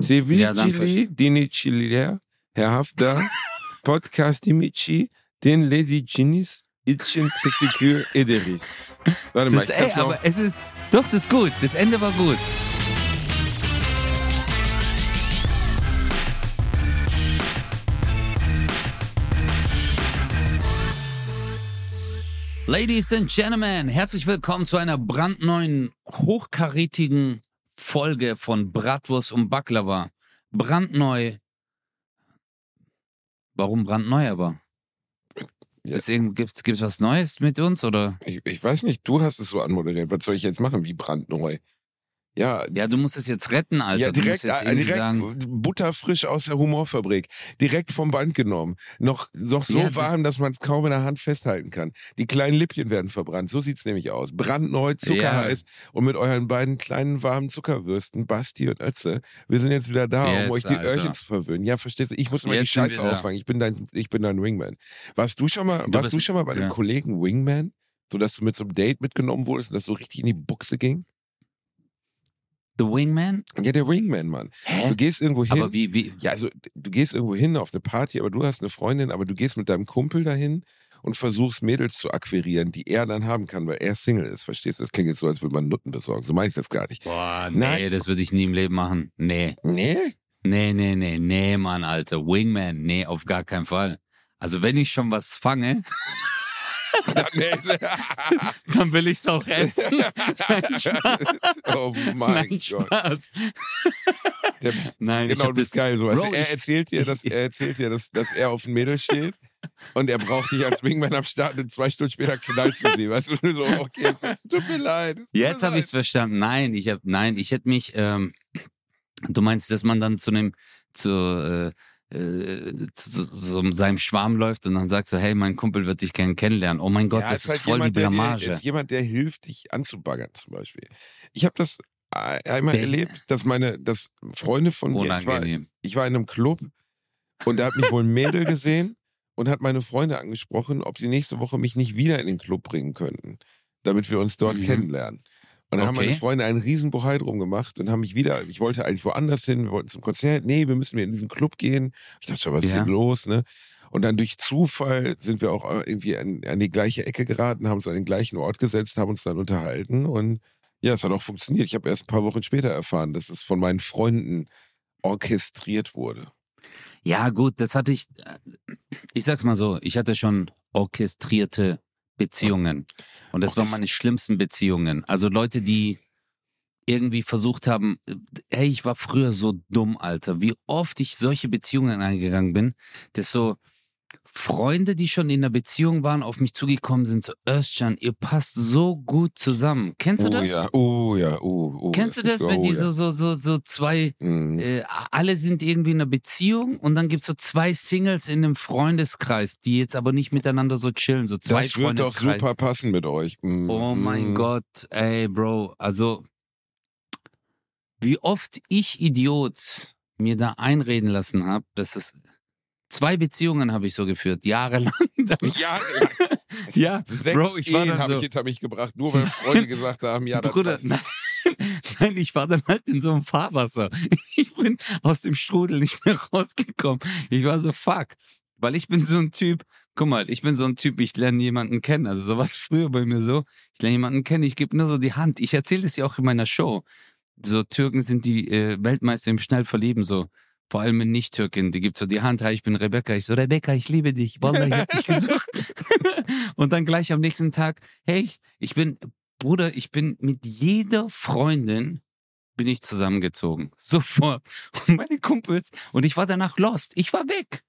Sevicili, Dinicililer, Herr Hafter, Podcast Dimici, den Lady Ginis, için teşekkür ederiz. Warte mal, ich ey, noch. aber es ist. Doch, das ist gut. Das Ende war gut. Ladies and Gentlemen, herzlich willkommen zu einer brandneuen, hochkarätigen Folge von Bratwurst und Baklava. Brandneu. Warum brandneu aber? Ja. Gibt's, gibt's was Neues mit uns oder? Ich, ich weiß nicht, du hast es so anmoderiert. Was soll ich jetzt machen? Wie brandneu? Ja, Ja, du musst es jetzt retten, Alter. ja direkt, äh, direkt sagen, butterfrisch aus der Humorfabrik. Direkt vom Band genommen. Noch, noch so Ja, warm, dass man es kaum in der Hand festhalten kann. Die kleinen Lippchen werden verbrannt. So sieht's nämlich aus. Brandneu, zuckerheiß. Und mit euren beiden kleinen warmen Zuckerwürsten, Basti und Ötze, wir sind jetzt wieder da, Jetzt, um euch die Alter. Öhrchen zu verwöhnen. Ja, verstehst du? Ich muss immer Jetzt die Scheiße auffangen. Ich bin dein, ich bin dein Wingman. Warst du schon mal, Du warst bist- du schon mal bei einem ja. Kollegen Wingman? So dass du mit so einem Date mitgenommen wurdest und das so richtig in die Buchse ging? The Wingman? Ja, der Wingman, Mann. Hä? Du gehst irgendwo hin. Aber wie, wie, Ja, also du gehst irgendwo hin auf eine Party, aber du hast eine Freundin, aber du gehst mit deinem Kumpel dahin und versuchst Mädels zu akquirieren, die er dann haben kann, weil er Single ist. Verstehst du? Das klingt jetzt so, als würde man Nutten besorgen. So meine ich das gar nicht. boah, nee, Nein. das würde ich nie im Leben machen. Nee, Nee? nee, nee, nee, nee, Mann, Alter. Wingman, nee, auf gar keinen Fall. Also wenn ich schon was fange, Dann will ich es auch essen. Nein, Spaß. oh mein Nein, Gott. Spaß. Der, Nein, genau, das ist geil. So. Also Bro, er erzählt dir, dass, er erzählt dir dass, dass er auf ein Mädel steht und er braucht dich als Wingman am Start und zwei Stunden später knallst du sie. Weißt du, so, okay, tut mir leid. tut Jetzt habe ich es verstanden. Nein, ich habe, nein, ich hätte mich. Ähm, du meinst, dass man dann zu einem, zu, äh, äh, zu, zu, so seinem Schwarm läuft und dann sagt so, hey, mein Kumpel wird dich gerne kennenlernen. Oh mein Gott, ja, das ist halt voll jemand, die der Blamage. ist jemand, der hilft, dich anzubaggern, zum Beispiel. Ich habe das äh, einmal Der- erlebt, dass meine, dass Freunde von mir, ich war, ich war in einem Club und da hat mich wohl ein Mädel gesehen und hat meine Freunde angesprochen, ob sie nächste Woche mich nicht wieder in den Club bringen könnten, damit wir uns dort Mhm. kennenlernen. Und dann haben Okay. meine Freunde einen riesen Bohai drum gemacht und haben mich wieder, ich wollte eigentlich woanders hin, wir wollten zum Konzert, nee, wir müssen wieder in diesen Club gehen. Ich dachte schon, was ist Ja. denn los, ne? Und dann durch Zufall sind wir auch irgendwie an, an die gleiche Ecke geraten, haben uns an den gleichen Ort gesetzt, haben uns dann unterhalten und ja, es hat auch funktioniert. Ich habe erst ein paar Wochen später erfahren, dass es von meinen Freunden orchestriert wurde. Ja, gut, das hatte ich. äh, Ich sag's mal so, ich hatte schon orchestrierte Beziehungen. Und das waren meine schlimmsten Beziehungen. Also Leute, die irgendwie versucht haben, hey, ich war früher so dumm, Alter. Wie oft ich solche Beziehungen eingegangen bin, dass so Freunde, die schon in einer Beziehung waren, auf mich zugekommen sind, so Özcan, ihr passt so gut zusammen. Kennst du oh das? ja, oh ja, oh, oh. Kennst du das, wenn oh, die ja. so, so, so, so zwei Mhm. äh, alle sind irgendwie in einer Beziehung und dann gibt es so zwei Singles in einem Freundeskreis, die jetzt aber nicht miteinander so chillen, so zwei Das wird doch super passen mit euch. Mhm. Oh mein Gott, ey, Bro, also wie oft ich Idiot mir da einreden lassen habe, dass es zwei Beziehungen habe ich so geführt, jahrelang. Ja, ja, sechs Bro, ich war Ehen habe so, ich hinter mich gebracht, nur weil Freunde gesagt haben, ja, das Bruder, passt. nein, nein, ich war dann halt in so einem Fahrwasser. Ich bin aus dem Strudel nicht mehr rausgekommen. Ich war so, fuck. Weil ich bin so ein Typ, guck mal, ich bin so ein Typ, ich lerne jemanden kennen. Also sowas früher bei mir so. Ich lerne jemanden kennen, ich gebe nur so die Hand. Ich erzähle das ja auch in meiner Show. So Türken sind die äh, Weltmeister im Schnellverlieben, so. Vor allem in Nicht-Türken, die gibt so die Hand, hi, ich bin Rebecca. Ich so, Rebecca, ich liebe dich. Wallah, ich hab dich gesucht. Und dann gleich am nächsten Tag, hey, ich bin, Bruder, ich bin mit jeder Freundin bin ich zusammengezogen. Sofort. Und meine Kumpels, und ich war danach lost. Ich war weg.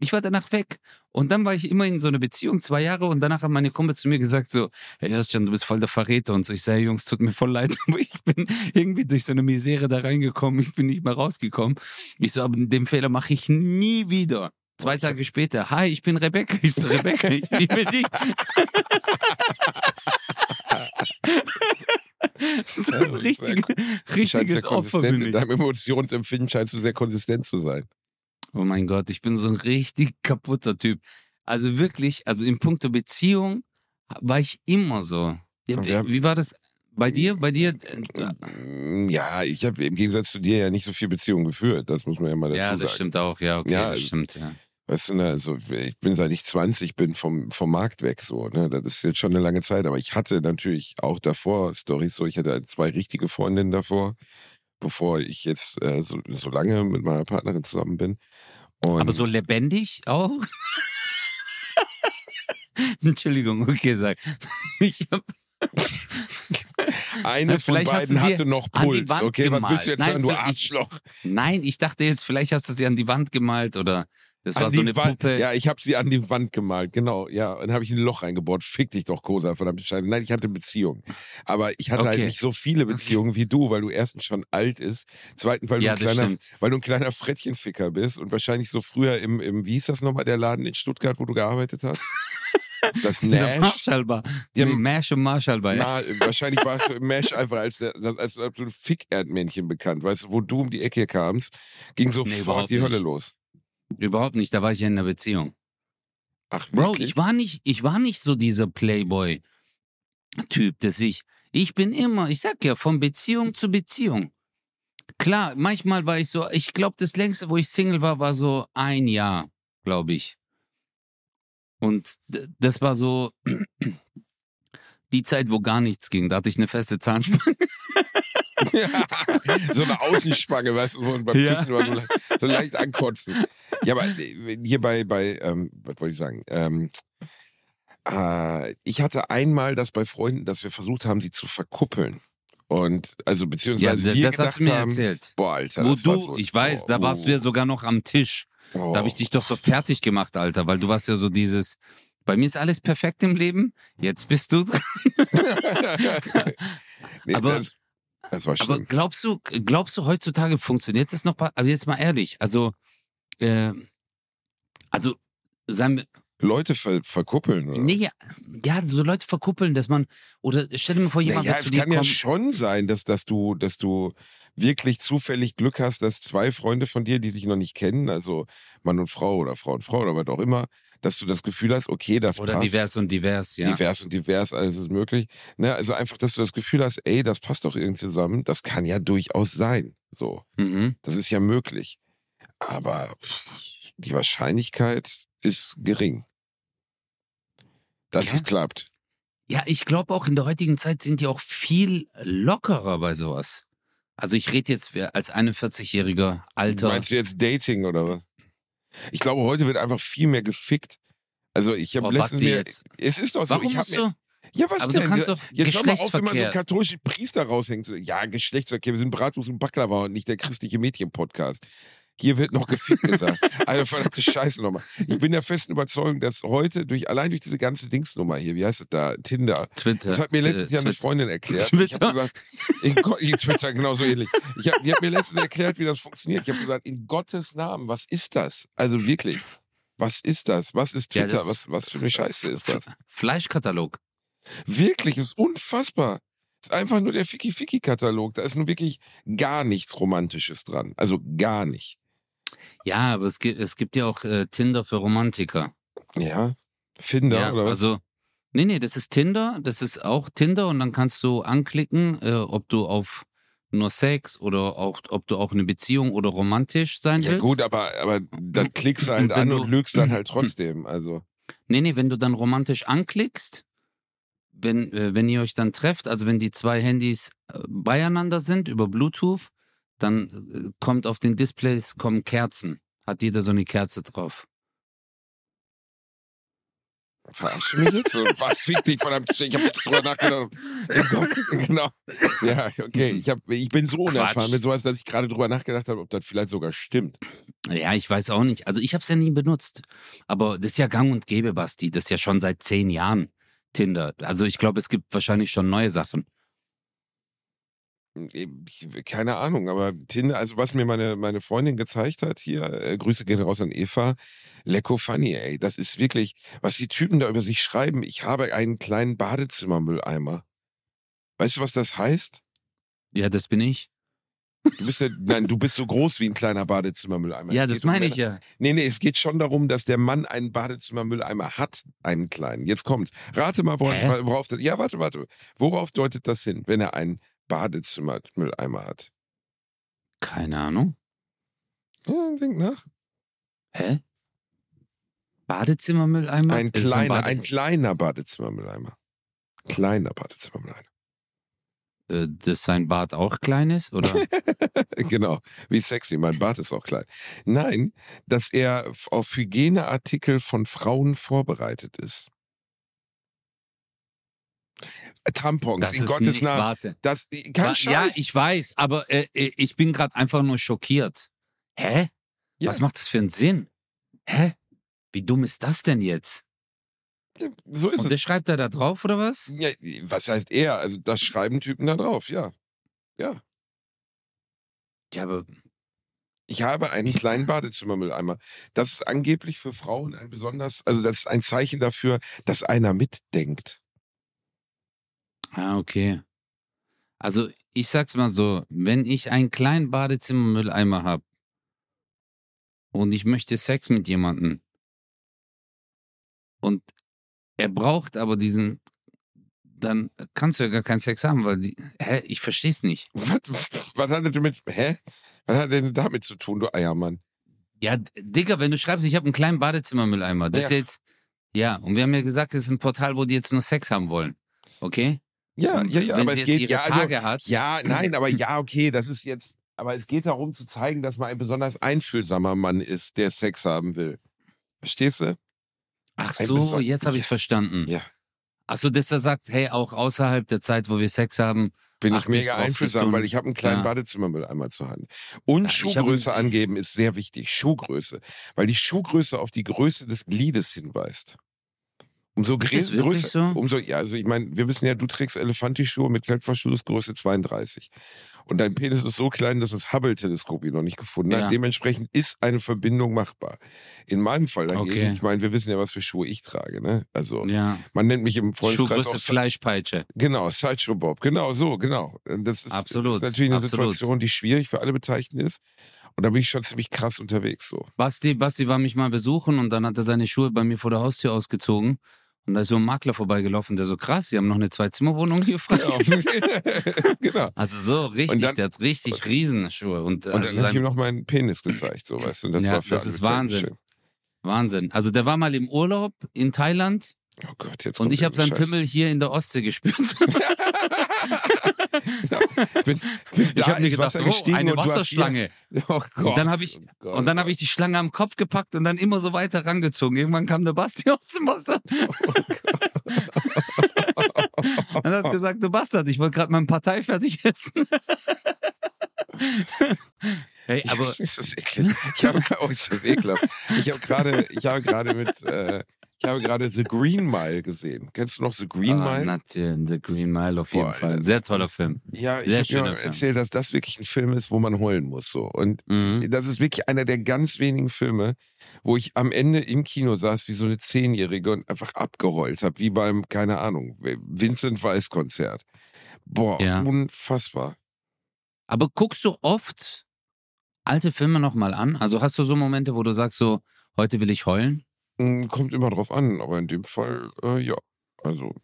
Ich war danach weg. Und dann war ich immer in so einer Beziehung, zwei Jahre, und danach haben meine Kumpels zu mir gesagt so, hey Özcan, du bist voll der Verräter und so. Ich sage, Jungs, tut mir voll leid, aber ich bin irgendwie durch so eine Misere da reingekommen, ich bin nicht mehr rausgekommen. Ich so, aber den Fehler mache ich nie wieder. Zwei Tage später, hi, ich bin Rebecca. Ich so, Rebecca, ich liebe dich. so ein das ist richtig, Scheinst richtiges Opfer bin in ich. deinem Emotionsempfinden scheinst du sehr konsistent zu sein. Oh mein Gott, ich bin so ein richtig kaputter Typ. Also wirklich, also in puncto Beziehung war ich immer so. Wie war das? Bei dir, bei dir, äh, ja, ich habe im Gegensatz zu dir ja nicht so viel Beziehungen geführt. Das muss man ja mal dazu sagen. Ja, das sagen. stimmt auch. Ja, okay, ja, das stimmt. Ja. Weißt du, ne, also ich bin seit ich 20 bin vom, vom Markt weg so. Ne? Das ist jetzt schon eine lange Zeit, aber ich hatte natürlich auch davor Stories so. Ich hatte zwei richtige Freundinnen davor, bevor ich jetzt äh, so, so lange mit meiner Partnerin zusammen bin. Und aber so lebendig auch? Entschuldigung, okay, sag. Ich hab eine von beiden hatte noch Puls. Okay, gemalt. was willst du jetzt Nein, sagen, du Arschloch? Nein, ich dachte jetzt, vielleicht hast du sie an die Wand gemalt oder das war so eine Wand, Puppe. Ja, ich habe sie an die Wand gemalt, genau. Ja, und dann habe ich ein Loch reingebaut. Fick dich doch, Kosa, verdammt Scheiße. Nein, ich hatte Beziehungen. Aber ich hatte halt okay. halt nicht so viele Beziehungen wie du, weil du erstens schon alt ist. Zweitens, weil, ja, du, ein kleiner, weil du ein kleiner Frettchenficker bist und wahrscheinlich so früher im, im, wie hieß das nochmal, der Laden in Stuttgart, wo du gearbeitet hast? Das Nash. Marschallbar. Ja, nee, Mash und Marschallbar, ja. Na, wahrscheinlich warst du Mash einfach als, als, als, als ein Fick-Erdmännchen bekannt. Weißt du, wo du um die Ecke kamst, ging sofort nee, die Hölle nicht. los. Überhaupt nicht, da war ich ja in einer Beziehung. Ach, Bro, ich war nicht, ich war nicht so dieser Playboy-Typ, dass ich, ich bin immer, ich sag ja, von Beziehung zu Beziehung. Klar, manchmal war ich so, ich glaube, das längste, wo ich Single war, war so ein Jahr, glaube ich. Und das war so die Zeit, wo gar nichts ging. Da hatte ich eine feste Zahnspange. so eine Außenspange, weißt du, und beim ja. Küssen war so, so, leicht ankotzen. Ja, aber äh, hier bei, bei ähm, was wollte ich sagen? Ähm, äh, ich hatte einmal das bei Freunden, dass wir versucht haben, sie zu verkuppeln. Und also beziehungsweise ja, wir das gedacht hast du mir haben, erzählt. Boah, Alter, Wo du, so, ich weiß, oh, da warst du ja sogar noch am Tisch. Oh. Da habe ich dich doch so fertig gemacht, Alter, weil du warst ja so dieses, bei mir ist alles perfekt im Leben, jetzt bist du dran. nee, aber, das, das war schlimm. aber glaubst du, glaubst du, heutzutage funktioniert das noch? Aber jetzt mal ehrlich, also, äh, also, sagen wir, Leute ver verkuppeln, oder? Nee, ja, so Leute verkuppeln, dass man, oder stell dir mal vor, jemand naja, zu dir kommt. Es kann ja schon sein, dass, dass du, dass du wirklich zufällig Glück hast, dass zwei Freunde von dir, die sich noch nicht kennen, also Mann und Frau oder Frau und Frau oder was auch immer, dass du das Gefühl hast, okay, das oder passt. Oder divers und divers, ja. Divers und divers, alles ist möglich. Ne, also einfach, dass du das Gefühl hast, ey, das passt doch irgendwie zusammen. Das kann ja durchaus sein. So. Mhm. Das ist ja möglich. Aber die Wahrscheinlichkeit ist gering. Dass ja. es klappt. Ja, ich glaube auch in der heutigen Zeit sind die auch viel lockerer bei sowas. Also ich rede jetzt als 41-jähriger Alter. Meinst du jetzt Dating oder was? Ich glaube, heute wird einfach viel mehr gefickt. Also ich habe letztens mir, jetzt? es ist doch so, Warum ich musst mir? Ja, was aber denn? du kannst doch Jetzt hör mal auf, immer Geschlechtsverkehr. so katholische Priester raushängen. Ja, Geschlechtsverkehr, wir sind Bratwurst und Baklava und nicht der christliche Mädchen-Podcast. Hier wird noch gefickt gesagt. Also verdammte Scheiße nochmal. Ich bin der festen Überzeugung, dass heute durch allein durch diese ganze Dingsnummer hier, wie heißt das da, Tinder. Twitter. Das hat mir letztes Jahr eine Freundin erklärt. Twitter. Ich habe gesagt, in, Twitter genauso ähnlich. Ich hab, die hat mir letztens erklärt, wie das funktioniert. Ich habe gesagt, in Gottes Namen, was ist das? Also wirklich, was ist das? Was ist Twitter? Ja, was, was für eine Scheiße ist das? Fleischkatalog. Wirklich, ist unfassbar. Ist einfach nur der Ficky-Ficky-Katalog. Da ist nun wirklich gar nichts Romantisches dran. Also gar nicht. Ja, aber es gibt, es gibt ja auch äh, Tinder für Romantiker. Ja, Finder ja, oder was? Also, nee, nee, das ist Tinder, das ist auch Tinder und dann kannst du anklicken, äh, ob du auf nur Sex oder auch, ob du auch eine Beziehung oder romantisch sein ja, willst. Ja gut, aber, aber dann klickst du halt an und lügst dann halt trotzdem, also. Nee, nee, wenn du dann romantisch anklickst, wenn, äh, wenn ihr euch dann trefft, also wenn die zwei Handys äh, beieinander sind über Bluetooth, dann äh, kommt auf den Displays kommen Kerzen. Hat jeder so eine Kerze drauf. Verarsch mich jetzt? Was fick dich verdammt? Ich hab nicht drüber nachgedacht. genau. Ja, okay. Ich, hab, ich bin so unerfahren mit sowas, dass ich gerade drüber nachgedacht habe, ob das vielleicht sogar stimmt. Ja, ich weiß auch nicht. Also ich habe es ja nie benutzt. Aber das ist ja gang und gäbe, Basti. Das ist ja schon seit zehn Jahren Tinder. Also ich glaube, es gibt wahrscheinlich schon neue Sachen keine Ahnung, aber Tinder, also was mir meine, meine Freundin gezeigt hat hier, äh, Grüße gehen raus an Eva, lecko funny, ey. Das ist wirklich, was die Typen da über sich schreiben. Ich habe einen kleinen Badezimmermülleimer. Weißt du, was das heißt? Ja, das bin ich. Du bist ja, nein, du bist so groß wie ein kleiner Badezimmermülleimer. Ja, das geht um meine ich ja. Nee, nee, es geht schon darum, dass der Mann einen Badezimmermülleimer hat, einen kleinen. Jetzt kommt's. Rate mal, wor Hä? worauf das. Ja, warte, warte. Worauf deutet das hin, wenn er einen Badezimmermülleimer hat? Keine Ahnung. Ja, denk nach. Hä? Badezimmermülleimer? Ein Ist es kleiner, Bade- ein kleiner Badezimmermülleimer. Kleiner Badezimmermülleimer. äh, dass sein Bad auch klein ist? Oder? genau, wie sexy. Mein Bart ist auch klein. Nein, dass er auf Hygieneartikel von Frauen vorbereitet ist. Tampons, Das in Gottes Namen. warte. Das, kein Wa- Scheiß. Ja, ich weiß, aber äh, äh, ich bin gerade einfach nur schockiert. Hä? Ja. Was macht das für einen Sinn? Hä? Wie dumm ist das denn jetzt? so ist Und der es. schreibt er da drauf oder was? Ja, was heißt er? Also das schreiben Typen da drauf, ja. Ja. Ja, aber Ich habe einen kleinen Badezimmermülleimer. Das ist angeblich für Frauen ein besonders, also das ist ein Zeichen dafür, dass einer mitdenkt. Ah, okay. Also, ich sag's mal so, wenn ich einen kleinen Badezimmermülleimer habe und ich möchte Sex mit jemandem und er braucht aber diesen, dann kannst du ja gar keinen Sex haben, weil die, hä, ich versteh's nicht. Was, was hat er damit, hä? Was hat denn damit zu tun, du Eiermann? Ja, Digga, wenn du schreibst, ich habe einen kleinen Badezimmermülleimer, das ist Ja. jetzt, ja, und wir haben ja gesagt, das ist ein Portal, wo die jetzt nur Sex haben wollen. Okay? Ja, ja, ja, aber es geht, ja, also, ja, nein, aber ja, okay, das ist jetzt, aber es geht darum zu zeigen, dass man ein besonders einfühlsamer Mann ist, der Sex haben will. Verstehst du? Ach ein so, jetzt habe ich es verstanden. Ja. Ach so, dass er sagt, hey, auch außerhalb der Zeit, wo wir Sex haben, Bin ich mega einfühlsam, weil ich habe einen kleinen Ja. Badezimmermülleimer zur Hand. Und Ja, Schuhgröße angeben ist sehr wichtig. Schuhgröße. Weil die Schuhgröße auf die Größe des Gliedes hinweist. Umso Ist größer, so? umso, ja, also ich meine, wir wissen ja, du trägst Elefanti-Schuhe mit Klettverschluss Größe 32. Und dein Penis ist so klein, dass das Hubble-Teleskop ihn noch nicht gefunden hat. Ja. Dementsprechend ist eine Verbindung machbar. In meinem Fall dagegen, Okay. ich meine, wir wissen ja, was für Schuhe ich trage, ne? Also, ja, man nennt mich im Freundeskreis Schuhgröße auch Fleischpeitsche. Genau, Sideshow Bob, genau so, genau. Das ist, Absolut, ist natürlich eine absolut. Situation, die schwierig für alle Beteiligten ist. Und da bin ich schon ziemlich krass unterwegs so. Basti, Basti war mich mal besuchen und dann hat er seine Schuhe bei mir vor der Haustür ausgezogen. Und da ist so ein Makler vorbeigelaufen, der so krass, sie haben noch eine Zwei-Zimmer-Wohnung hier frei. Genau. Also so richtig, dann- der hat richtig Riesenschuhe. Und, Und also dann habe ich ihm noch meinen Penis gezeigt, so weißt du. Das Ja, war für das ist Wahnsinn. schön. Wahnsinn. Also der war mal im Urlaub in Thailand Oh Gott, jetzt und ich habe seinen irgendein Pimmel hier in der Ostsee gespürt. Scheiß. Ich bin, bin Ich da habe mir gedacht, Wasser oh, gestiegen eine und du hast Wasserschlange. Hier, oh Gott. Und dann habe ich, oh Gott, und dann habe ich die Schlange am Kopf gepackt und dann immer so weiter rangezogen. Irgendwann kam der Basti aus dem Wasser. und hat gesagt, du Bastard, ich wollte gerade meine Partei fertig essen. hey, Ja, aber ist das eklig. Ich habe oh, ist das ekelhaft. Ich habe gerade, ich habe gerade mit, äh, ich habe gerade The Green Mile gesehen. Kennst du noch The Green Ah, Mile? natürlich, The Green Mile auf jeden Boah, Fall. Alter. Sehr toller Film. Ja, ich Sehr habe mir Film. erzählt, dass das wirklich ein Film ist, wo man heulen muss. So. Und Mhm. das ist wirklich einer der ganz wenigen Filme, wo ich am Ende im Kino saß wie so eine Zehnjährige und einfach abgeheult habe, wie beim, keine Ahnung, Vincent Weiss Konzert. Boah, Ja. unfassbar. Aber guckst du oft alte Filme nochmal an? Also hast du so Momente, wo du sagst so, heute will ich heulen? Hm, Kommt immer drauf an, aber in dem Fall, äh, ja. Also,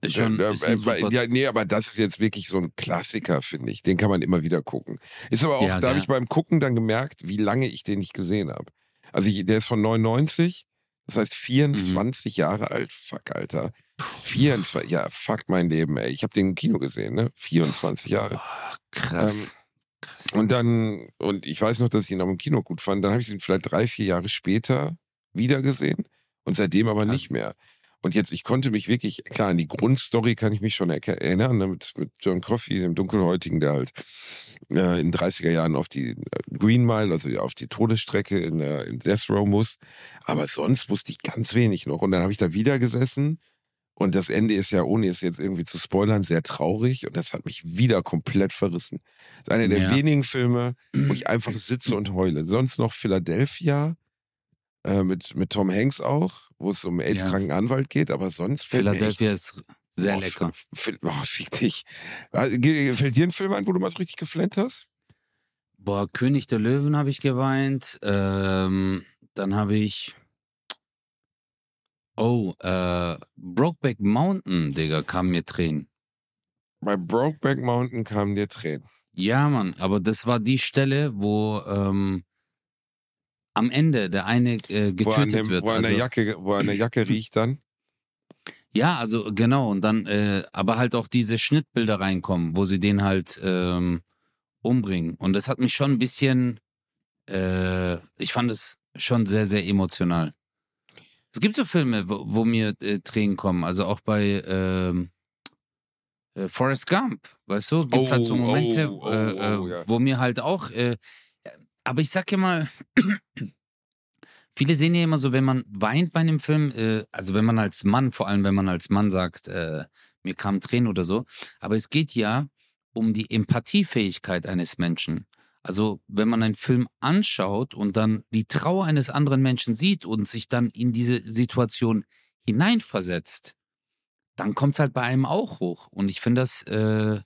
Ist schon äh, äh, ja, nee, aber das ist jetzt wirklich so ein Klassiker, finde ich. Den kann man immer wieder gucken. Ist aber auch, Ja, da habe ich beim Gucken dann gemerkt, wie lange ich den nicht gesehen habe. Also ich, der ist von 99, das heißt 24 Mhm. Jahre alt. Fuck, Alter. 24, ja, fuck mein Leben, ey. Ich habe den im Kino gesehen, ne? 24 Jahre. Boah, krass. krass. Und dann, und ich weiß noch, dass ich ihn auch im Kino gut fand. Dann habe ich ihn vielleicht drei, vier Jahre später wiedergesehen und seitdem aber Ja. nicht mehr. Und jetzt, ich konnte mich wirklich, klar, an die Grundstory kann ich mich schon erinnern, ne, mit, mit John Coffey, dem Dunkelhäutigen, der halt äh, in den 30er Jahren auf die äh, Green Mile, also auf die Todesstrecke in, äh, in Death Row muss. Aber sonst wusste ich ganz wenig noch. Und dann habe ich da wieder gesessen und das Ende ist ja, ohne es jetzt irgendwie zu spoilern, sehr traurig und das hat mich wieder komplett verrissen. Das ist einer der Ja. wenigen Filme, wo ich einfach sitze und heule. Sonst noch Philadelphia äh, mit, mit Tom Hanks auch, wo es um AIDS-kranken Anwalt geht, aber sonst fällt mir echt, Philadelphia ist sehr oh, lecker. Oh, fick dich. Ge- Fällt dir ein Film ein, wo du mal richtig geflennt hast? Boah, König der Löwen habe ich geweint. Ähm, dann habe ich. Oh, äh, Brokeback Mountain, Digga, kamen mir Tränen. Bei Brokeback Mountain kamen dir Tränen. Ja, Mann, aber das war die Stelle, wo ähm, am Ende der eine äh, getötet Wo an, dem, wird. wo, er an der also, Jacke, wo an der Jacke riecht dann. ja, also genau, und dann, äh, aber halt auch diese Schnittbilder reinkommen, wo sie den halt ähm, umbringen. Und das hat mich schon ein bisschen, äh, ich fand es schon sehr, sehr emotional. Es gibt so Filme, wo, wo mir äh, Tränen kommen, also auch bei ähm, äh, Forrest Gump, weißt du, gibt es halt so Oh, Momente, oh, oh, äh, oh, äh, ja. wo mir halt auch, aber ich sag ja mal, viele sehen ja immer so, wenn man weint bei einem Film, äh, also wenn man als Mann, vor allem wenn man als Mann sagt, äh, mir kamen Tränen oder so, aber es geht ja um die Empathiefähigkeit eines Menschen. Also wenn man einen Film anschaut und dann die Trauer eines anderen Menschen sieht und sich dann in diese Situation hineinversetzt, dann kommt es halt bei einem auch hoch. Und ich finde das, äh,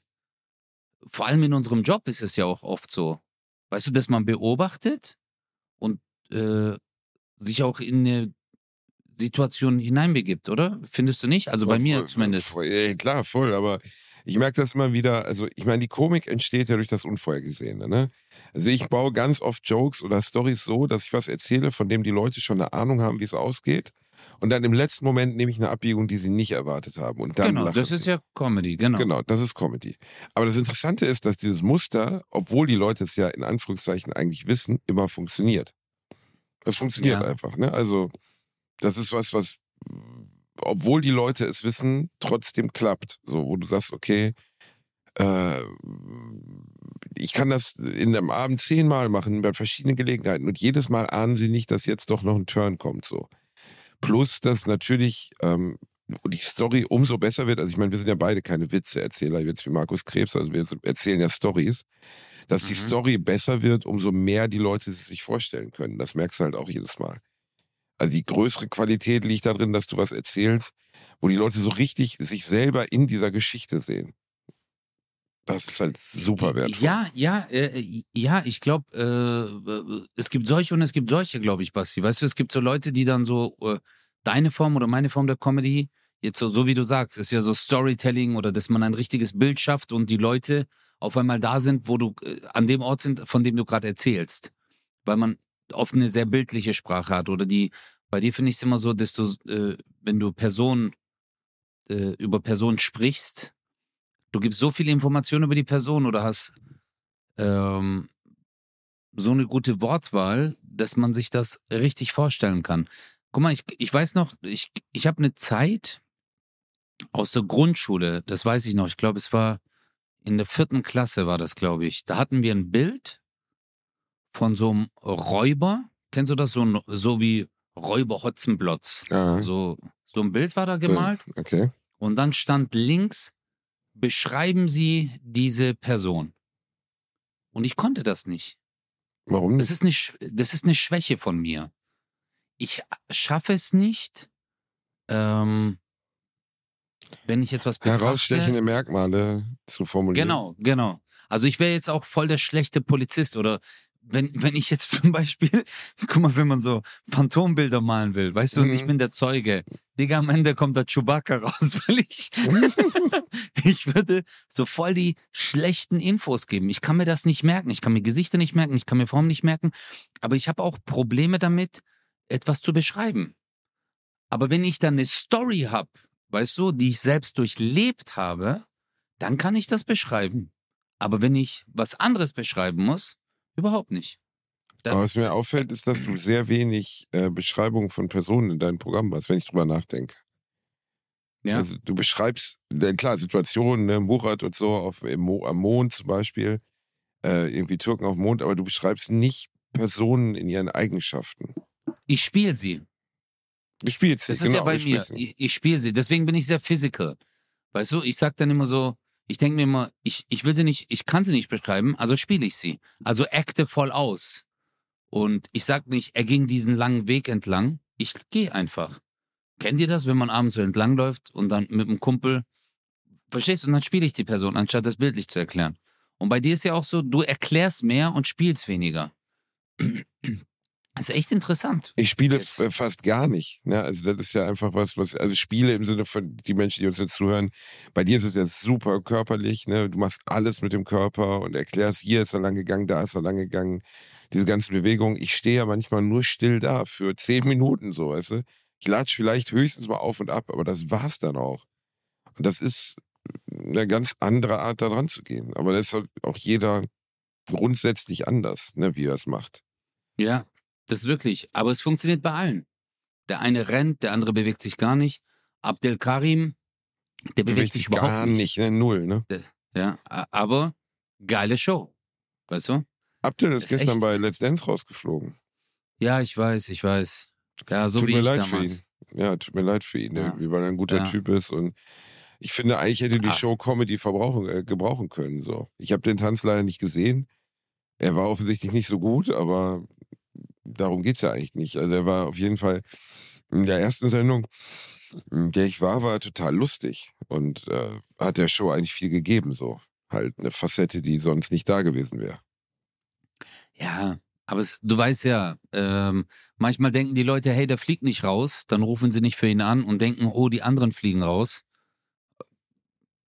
vor allem in unserem Job ist es ja auch oft so. Weißt du, dass man beobachtet und äh, sich auch in eine Situation hineinbegibt, oder? Findest du nicht? Also bei Voll, mir voll, zumindest. Voll, ja, klar, voll, aber ich merke das immer wieder, also ich meine, die Komik entsteht ja durch das Unvorhergesehene, ne? Also ich baue ganz oft Jokes oder Stories so, dass ich was erzähle, von dem die Leute schon eine Ahnung haben, wie es ausgeht. Und dann im letzten Moment nehme ich eine Abbiegung, die sie nicht erwartet haben. Und dann Genau, das sie. ist ja Comedy, genau. Genau, das ist Comedy. Aber das Interessante ist, dass dieses Muster, obwohl die Leute es ja in Anführungszeichen eigentlich wissen, immer funktioniert. Das funktioniert Ja. einfach, ne? Also, das ist was, was, obwohl die Leute es wissen, trotzdem klappt. So, wo du sagst, okay, äh, ich kann das in einem Abend zehnmal machen, bei verschiedenen Gelegenheiten. Und jedes Mal ahnen sie nicht, dass jetzt doch noch ein Turn kommt, so. Plus, dass natürlich ähm, die Story umso besser wird. Also ich meine, wir sind ja beide keine Witzeerzähler, jetzt wie Markus Krebs, also wir erzählen ja Stories. Dass die Mhm. Story besser wird, umso mehr die Leute sie sich vorstellen können. Das merkst du halt auch jedes Mal. Also die größere Qualität liegt darin, dass du was erzählst, wo die Leute so richtig sich selber in dieser Geschichte sehen. Das ist halt super wertvoll. Ja, ja, äh, ja, ich glaube, äh, es gibt solche und es gibt solche, glaube ich, Basti. Weißt du, es gibt so Leute, die dann so äh, deine Form oder meine Form der Comedy, jetzt so, so wie du sagst, ist ja so Storytelling oder dass man ein richtiges Bild schafft und die Leute auf einmal da sind, wo du äh, an dem Ort sind, von dem du gerade erzählst. Weil man oft eine sehr bildliche Sprache hat oder die, bei dir finde ich es immer so, dass du, äh, wenn du Personen äh, über Personen sprichst, du gibst so viele Informationen über die Person oder hast ähm, so eine gute Wortwahl, dass man sich das richtig vorstellen kann. Guck mal, ich, ich weiß noch, ich, ich habe eine Zeit aus der Grundschule, das weiß ich noch, ich glaube, es war in der vierten Klasse war das, glaube ich. Da hatten wir ein Bild von so einem Räuber. Kennst du das? So, ein, so wie Räuber Hotzenplotz. Ja, So, so ein Bild war da gemalt. okay. Und dann stand links, beschreiben Sie diese Person. Und ich konnte das nicht. Warum Das ist eine, das ist eine Schwäche von mir. Ich schaffe es nicht, ähm, wenn ich etwas betrachte. Herausstechende Merkmale zu formulieren. Genau, genau. Also ich wäre jetzt auch voll der schlechte Polizist oder wenn, wenn ich jetzt zum Beispiel, guck mal, wenn man so Phantombilder malen will, weißt du, und ich Mhm. bin der Zeuge. Digga, am Ende kommt der Chewbacca raus, weil ich, ich würde so voll die schlechten Infos geben. Ich kann mir das nicht merken. Ich kann mir Gesichter nicht merken, ich kann mir Formen nicht merken. Aber ich habe auch Probleme damit, etwas zu beschreiben. Aber wenn ich dann eine Story habe, weißt du, die ich selbst durchlebt habe, dann kann ich das beschreiben. Aber wenn ich was anderes beschreiben muss, überhaupt nicht. Aber was mir auffällt, ist, dass du sehr wenig äh, Beschreibungen von Personen in deinem Programm hast, wenn ich drüber nachdenke. Ja. Also du beschreibst, klar, Situationen, ne, Murat und so auf, Mo am Mond zum Beispiel, äh, irgendwie Türken auf dem Mond, aber du beschreibst nicht Personen in ihren Eigenschaften. Ich spiele sie. Du spielst sie, Das ist genau, ja bei mir. Ich, ich spiele sie. Deswegen bin ich sehr physical. Weißt du, ich sag dann immer so, ich denke mir immer, ich, ich will sie nicht, ich kann sie nicht beschreiben, also spiele ich sie. Also acte voll aus. Und ich sag nicht, er ging diesen langen Weg entlang. Ich gehe einfach. Kennt ihr das, wenn man abends so entlang läuft und dann mit einem Kumpel, verstehst du, und dann spiele ich die Person, anstatt das bildlich zu erklären. Und bei dir ist ja auch so, du erklärst mehr und spielst weniger. Das ist echt interessant. Ich spiele Jetzt. fast gar nicht. Ne? Also das ist ja einfach was, was, also Spiele im Sinne von die Menschen, die uns jetzt zuhören, bei dir ist es jetzt super körperlich, ne? Du machst alles mit dem Körper und erklärst, hier ist er lang gegangen, da ist er lang gegangen, diese ganzen Bewegungen. Ich stehe ja manchmal nur still da für zehn Minuten, so, weißt du? Ich latsch vielleicht höchstens mal auf und ab, aber das war's dann auch. Und das ist eine ganz andere Art, da dran zu gehen. Aber das ist auch jeder grundsätzlich anders, ne, wie er es macht. Ja, das wirklich. Aber es funktioniert bei allen. Der eine rennt, der andere bewegt sich gar nicht. Abdel Karim, der bewegt, sich überhaupt gar nicht. nicht, ne? null, ne? Ja, aber geile Show. Weißt du? Abdel ist, Ist gestern echt- bei Let's Dance rausgeflogen. Ja, ich weiß, ich weiß. Ja, so tut wie mir ich leid damals. für ihn. Ja, tut mir leid für ihn, Ja. ne? weil er ein guter Ja. Typ ist und ich finde, eigentlich hätte die Ach. Show Comedy verbrauchen, äh, gebrauchen können. So. Ich habe den Tanz leider nicht gesehen. Er war offensichtlich nicht so gut, aber darum geht's ja eigentlich nicht. Also er war auf jeden Fall in der ersten Sendung, in der ich war, war er total lustig und äh, hat der Show eigentlich viel gegeben. So halt eine Facette, die sonst nicht da gewesen wäre. Ja, aber es, du weißt ja, ähm, manchmal denken die Leute, hey, der fliegt nicht raus, dann rufen sie nicht für ihn an und denken, oh, die anderen fliegen raus.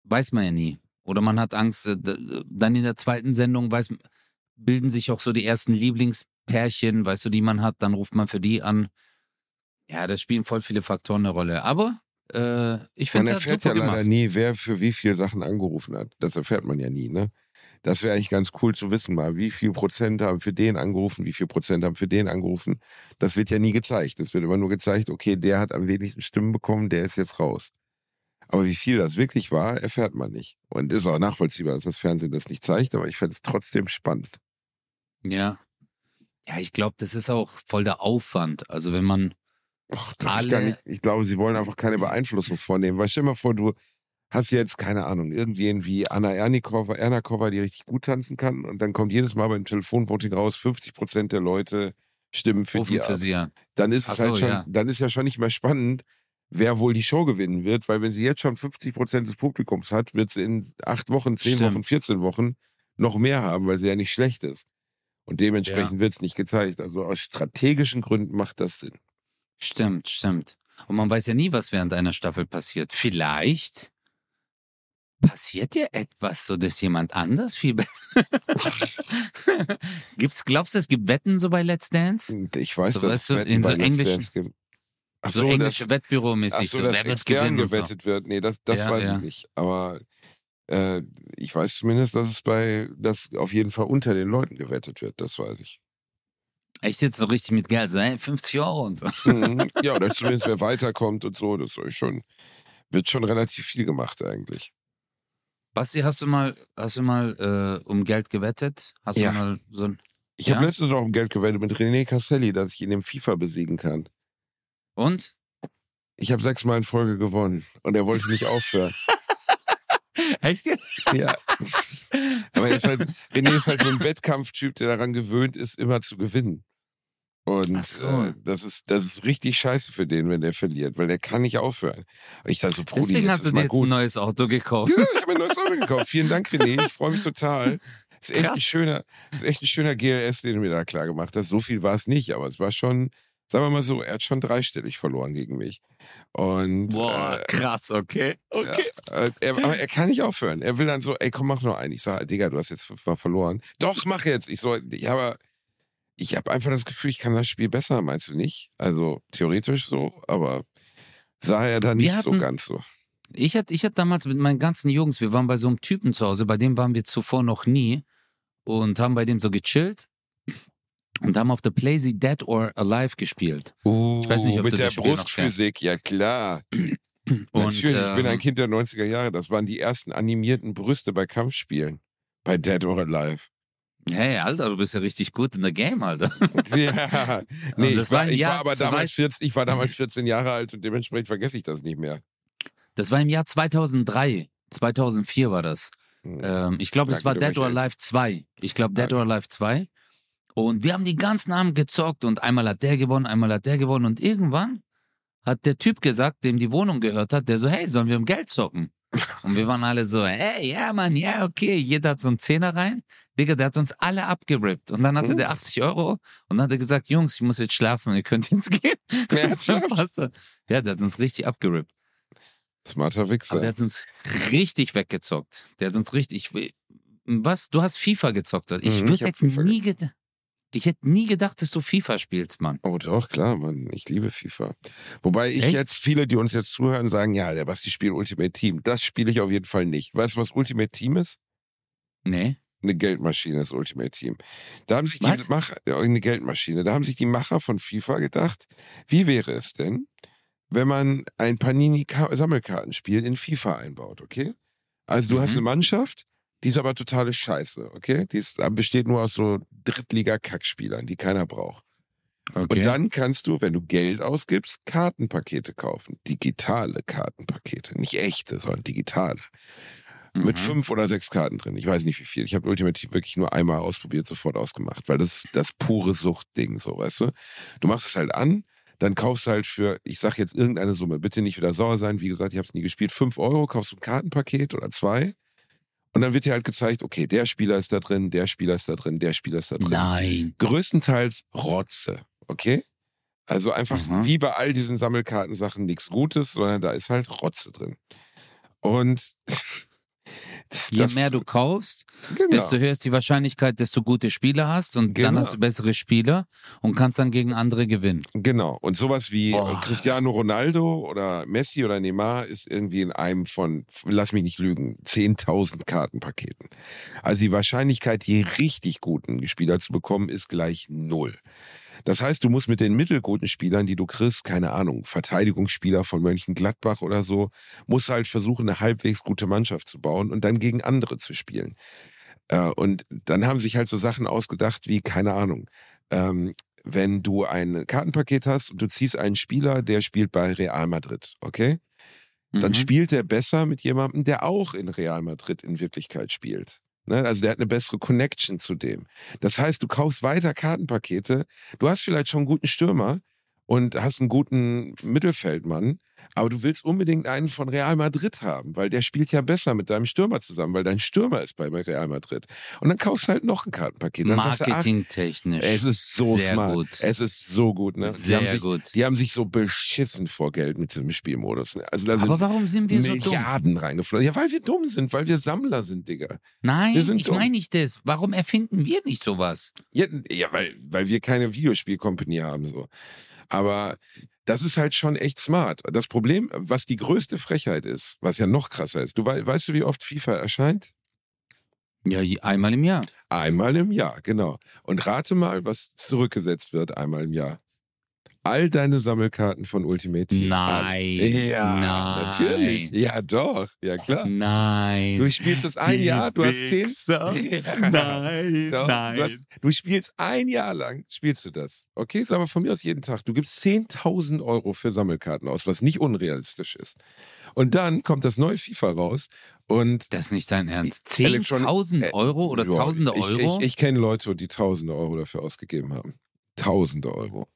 Weiß man ja nie. Oder man hat Angst, äh, dann in der zweiten Sendung weiß, bilden sich auch so die ersten Lieblingspärchen, weißt du, die man hat, dann ruft man für die an. Ja, da spielen voll viele Faktoren eine Rolle. Aber äh, ich finde es erfährt super ja leider gemacht. nie, wer für wie viele Sachen angerufen hat. Das erfährt man ja nie, ne? Das wäre eigentlich ganz cool zu wissen mal, wie viel Prozent haben für den angerufen, wie viel Prozent haben für den angerufen. Das wird ja nie gezeigt. Es wird immer nur gezeigt, okay, der hat am wenigsten Stimmen bekommen, der ist jetzt raus. Aber wie viel das wirklich war, erfährt man nicht. Und ist auch nachvollziehbar, dass das Fernsehen das nicht zeigt, aber ich fände es trotzdem spannend. Ja. Ja, ich glaube, das ist auch voll der Aufwand. Also wenn man, ich, gar Alle- nicht. ich glaube, sie wollen einfach keine Beeinflussung vornehmen. Weil stell dir mal vor, du hast jetzt, keine Ahnung, irgendjemand wie Anna Ernikowa, Ernakova, die richtig gut tanzen kann und dann kommt jedes Mal beim Telefonvoting raus, 50 Prozent der Leute stimmen für rufen die für sie an. Dann ist Ach es halt so, schon, ja. dann ist ja schon nicht mehr spannend, wer wohl die Show gewinnen wird, weil wenn sie jetzt schon 50 Prozent des Publikums hat, wird sie in acht Wochen, zehn. Wochen, 14 Wochen noch mehr haben, weil sie ja nicht schlecht ist. Und dementsprechend wird es nicht gezeigt. Also aus strategischen Gründen macht das Sinn. Stimmt, stimmt. Und man weiß ja nie, was während einer Staffel passiert. Vielleicht passiert ja etwas, so dass jemand anders viel besser. Gibt's, glaubst du, es gibt Wetten so bei Let's Dance? Und Ich weiß, So, dass weißt du, Wetten in so englischen-. Ach so, so, englische Wettbüromäßig. ach so, so, dass extern gewinnen und so. gewettet wird. Nee, das, das Ja, weiß ja. ich nicht. Aber äh, ich weiß zumindest, dass es bei, dass auf jeden Fall unter den Leuten gewettet wird. Das weiß ich. Echt jetzt so richtig mit Geld, so hey, 50 Euro und so. Mhm. ja, oder zumindest wer weiterkommt und so. Das soll schon, wird schon relativ viel gemacht eigentlich. Basti, hast du mal, hast du mal äh, um Geld gewettet? Hast Ja. du mal so ein. Ich habe Ja? letztens noch um Geld gewettet mit René Castelli, dass ich ihn im FIFA besiegen kann. Und? Ich habe sechsmal in Folge gewonnen und er wollte nicht aufhören. Echt? Ja. Aber er ist halt, René ist halt so ein Wettkampftyp, der daran gewöhnt ist, immer zu gewinnen. Und so. äh, das, ist, das ist richtig scheiße für den, wenn der verliert, weil der kann nicht aufhören. Ich dachte so, Brudi, Deswegen hast du dir jetzt gut. ein neues Auto gekauft. Ja, ich habe mir ein neues Auto gekauft. Vielen Dank, René. Ich freue mich total. Das ist echt ein schöner, ist echt ein schöner GLS, den du mir da klar gemacht hast. So viel war es nicht, aber es war schon, sagen wir mal so, er hat schon dreistellig verloren gegen mich. Und Boah, äh, krass, okay. Okay. äh, er, aber er kann nicht aufhören. Er will dann so, ey, komm, mach noch einen. Ich sage, Digga, du hast jetzt fünfmal verloren. Doch, mach jetzt. Ich so, ja, aber ich habe einfach das Gefühl, ich kann das Spiel besser, meinst du nicht? Also theoretisch so, aber sah er dann nicht so hatten- ganz so. Ich hatte, ich hatte damals mit meinen ganzen Jungs, wir waren bei so einem Typen zu Hause, bei dem waren wir zuvor noch nie und haben bei dem so gechillt und haben auf der Playsee Dead or Alive gespielt. Uh, weiß nicht, ob mit du der Brustphysik, ja klar. Und, Natürlich, ich bin ähm, ein Kind der 90er Jahre. Das waren die ersten animierten Brüste bei Kampfspielen. Bei Dead or Alive. Hey, Alter, du bist ja richtig gut in der Game, Alter. Ja, nee, ich war, ich Jahr war aber damals 14, ich war damals 14 Jahre alt und dementsprechend vergesse ich das nicht mehr. Das war im Jahr 2003. 2004 war das. Hm. Ähm, ich glaube, es war Dead or ich- Alive 2. Ich glaube, Dead or Alive 2. Und wir haben die ganzen Abend gezockt und einmal hat der gewonnen, einmal hat der gewonnen. Und irgendwann hat der Typ gesagt, dem die Wohnung gehört hat, der so, hey, sollen wir um Geld zocken? Und wir waren alle so, hey, ja, Mann, ja, okay. Jeder hat so einen Zehner rein. Digga, der hat uns alle abgerippt. Und dann hatte Mhm. der 80 Euro und dann hat er gesagt, Jungs, ich muss jetzt schlafen, ihr könnt jetzt gehen. Passt das. ja, der hat uns richtig abgerippt. Smarter Aber der Wichser. hat uns richtig weggezockt. Der hat uns richtig. Was? Du hast FIFA gezockt, oder? Ich, Mhm, würd- ich hab hätte FIFA nie gedacht. Ich hätte nie gedacht, dass du FIFA spielst, Mann. Oh doch, klar, Mann. Ich liebe FIFA. Wobei ich Echt? jetzt, viele, die uns jetzt zuhören, sagen, ja, der Basti spielt Ultimate Team. Das spiele ich auf jeden Fall nicht. Weißt du, was Ultimate Team ist? Nee? Eine Geldmaschine ist Ultimate Team. Da haben sich Was? die Macher, ja, eine Geldmaschine, da haben sich die Macher von FIFA gedacht, wie wäre es denn, wenn man ein Panini-Sammelkartenspiel in FIFA einbaut, okay? Also du hast Mhm. eine Mannschaft, die ist aber totale Scheiße, okay? Die ist, besteht nur aus so Drittliga-Kackspielern, die keiner braucht. Okay. Und dann kannst du, wenn du Geld ausgibst, Kartenpakete kaufen. Digitale Kartenpakete. Nicht echte, sondern digitale. Mit Mhm. fünf oder sechs Karten drin. Ich weiß nicht wie viel. Ich habe Ultimate Team wirklich nur einmal ausprobiert, sofort ausgemacht. Weil das ist das pure Suchtding, so, weißt du? Du machst es halt an, dann kaufst du halt für, ich sag jetzt irgendeine Summe, bitte nicht wieder sauer sein. Wie gesagt, ich habe es nie gespielt. Fünf Euro, kaufst du ein Kartenpaket oder zwei. Und dann wird dir halt gezeigt, okay, der Spieler ist da drin, der Spieler ist da drin, der Spieler ist da drin Nein. größtenteils Rotze, okay? Also einfach Mhm. wie bei all diesen Sammelkartensachen nichts Gutes, sondern da ist halt Rotze drin. Und Je das- mehr du kaufst, genau, desto höher ist die Wahrscheinlichkeit, dass du gute Spieler hast und dann Genau. hast du bessere Spieler und kannst dann gegen andere gewinnen. genau. Und sowas wie äh, Cristiano Ronaldo oder Messi oder Neymar ist irgendwie in einem von, lass mich nicht lügen, 10.000 Kartenpaketen. Also die Wahrscheinlichkeit, die richtig guten Spieler zu bekommen, ist gleich null. Das heißt, du musst mit den mittelguten Spielern, die du kriegst, keine Ahnung, Verteidigungsspieler von Mönchengladbach oder so, musst halt versuchen, eine halbwegs gute Mannschaft zu bauen und dann gegen andere zu spielen. Äh, und dann haben sich halt so Sachen ausgedacht wie, keine Ahnung, ähm, wenn du ein Kartenpaket hast und du ziehst einen Spieler, der spielt bei Real Madrid, okay? Dann Mhm. spielt er besser mit jemandem, der auch in Real Madrid in Wirklichkeit spielt. Ne? Also der hat eine bessere Connection zu dem. Das heißt, du kaufst weiter Kartenpakete. Du hast vielleicht schon einen guten Stürmer und hast einen guten Mittelfeldmann, aber du willst unbedingt einen von Real Madrid haben, weil der spielt ja besser mit deinem Stürmer zusammen, weil dein Stürmer ist bei Real Madrid. Und dann kaufst du halt noch ein Kartenpaket. Marketingtechnisch. es ist so Sehr smart. gut. Es ist so gut. Ne? die, haben Sehr sich, gut. die haben sich so beschissen vor Geld mit diesem Spielmodus. Ne? Also Aber warum sind wir so dumm? Milliarden reingeflossen. Ja, weil wir dumm sind, weil wir Sammler sind, Digga. Nein, Wir sind ich meine nicht das. Warum erfinden wir nicht sowas? Ja, ja weil, weil wir keine Videospielcompany haben. so. Aber das ist halt schon echt smart. Das Problem, was die größte Frechheit ist, was ja noch krasser ist, du wei- weißt du, wie oft FIFA erscheint? Ja, einmal im Jahr. Einmal im Jahr, genau. Und rate mal, was zurückgesetzt wird einmal im Jahr. All deine Sammelkarten von Ultimate Team. Nein. Ja, Nein. natürlich. Ja, doch. Ja, klar. Nein. Du spielst es ein Die Jahr, du hast zehn. Wichser. Ja. Nein, Doch, nein. Du, hast, du spielst ein Jahr lang, spielst du das. Okay, sag mal von mir aus jeden Tag. Du gibst 10.000 Euro für Sammelkarten aus, was nicht unrealistisch ist. Und dann kommt das neue FIFA raus und das ist nicht dein Ernst. Electronic- 10.000 äh, Euro oder ja, tausende ich, Euro? Ich, ich kenne Leute, die tausende Euro dafür ausgegeben haben. Tausende Euro.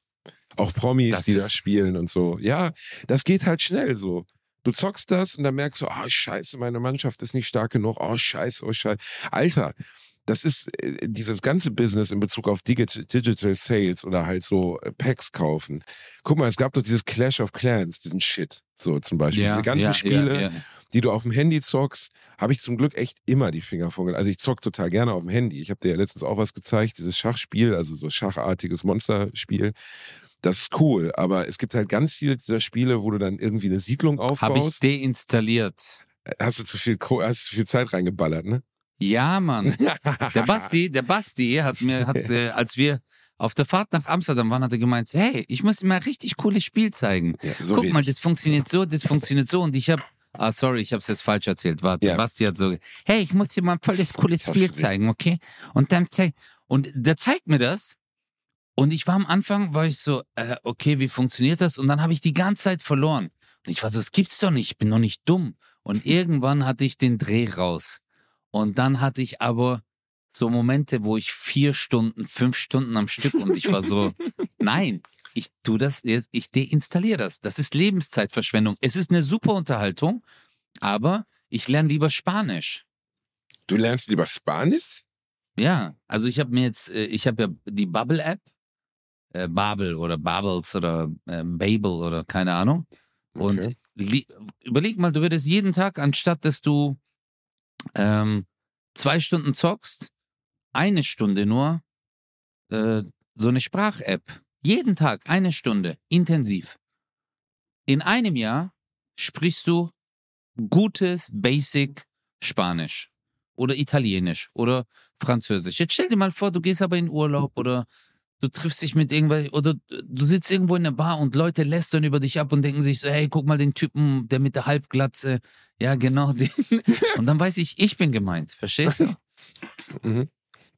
Auch Promis, Das die da ist- spielen und so. Ja, das geht halt schnell so. Du zockst das und dann merkst du, oh scheiße, meine Mannschaft ist nicht stark genug. Oh scheiße, oh scheiße. Alter, das ist äh, dieses ganze Business in Bezug auf Digi- Digital Sales oder halt so äh, Packs kaufen. Guck mal, es gab doch dieses Clash of Clans, diesen Shit. So zum Beispiel. ja, Diese ganzen ja, Spiele, Ja, die du auf dem Handy zockst, habe ich zum Glück echt immer die Finger von. Also ich zock total gerne auf dem Handy. Ich habe dir ja letztens auch was gezeigt, dieses Schachspiel, also so schachartiges Monsterspiel. Das ist cool, aber es gibt halt ganz viele dieser Spiele, wo du dann irgendwie eine Siedlung Habe ich aufbaust. deinstalliert. hast du zu viel, hast zu viel Zeit reingeballert, ne? Ja, Mann. Der Basti, der Basti hat mir, hat, äh, als wir auf der Fahrt nach Amsterdam waren, hat er gemeint, hey, ich muss dir mal ein richtig cooles Spiel zeigen. Ja, so Guck red mal, das funktioniert so, das funktioniert so und ich habe Ah, sorry, ich habe es jetzt falsch erzählt. Warte, Ja. Basti hat so, hey, ich muss dir mal ein volles cooles Das Spiel zeigen, okay? Und dann zeig, und der zeigt mir das. Und ich war am Anfang, war ich so, äh, okay, wie funktioniert das? Und dann habe ich die ganze Zeit verloren. Und ich war so, das gibt's doch nicht, ich bin doch nicht dumm. Und irgendwann hatte ich den Dreh raus. Und dann hatte ich aber so Momente, wo ich vier Stunden, fünf Stunden am Stück und ich war so, nein, ich tu das, jetzt, ich deinstalliere das. Das ist Lebenszeitverschwendung. Es ist eine super Unterhaltung, aber ich lerne lieber Spanisch. Du lernst lieber Spanisch? Ja, also ich habe mir jetzt, äh, ich habe ja die Bubble-App, äh, Babel oder Bubbles oder äh, Babel oder keine Ahnung. Und Okay. li- überleg mal, du würdest jeden Tag, anstatt dass du ähm, zwei Stunden zockst, eine Stunde nur äh, so eine Sprach-App. Jeden Tag eine Stunde, intensiv. In einem Jahr sprichst du gutes Basic Spanisch oder Italienisch oder Französisch. Jetzt stell dir mal vor, du gehst aber in Urlaub oder du triffst dich mit irgendwelchen oder du sitzt irgendwo in einer Bar und Leute lästern über dich ab und denken sich so, hey, guck mal den Typen, der mit der Halbglatze. Ja, genau den. Und dann weiß ich, ich bin gemeint. Verstehst du? Mhm.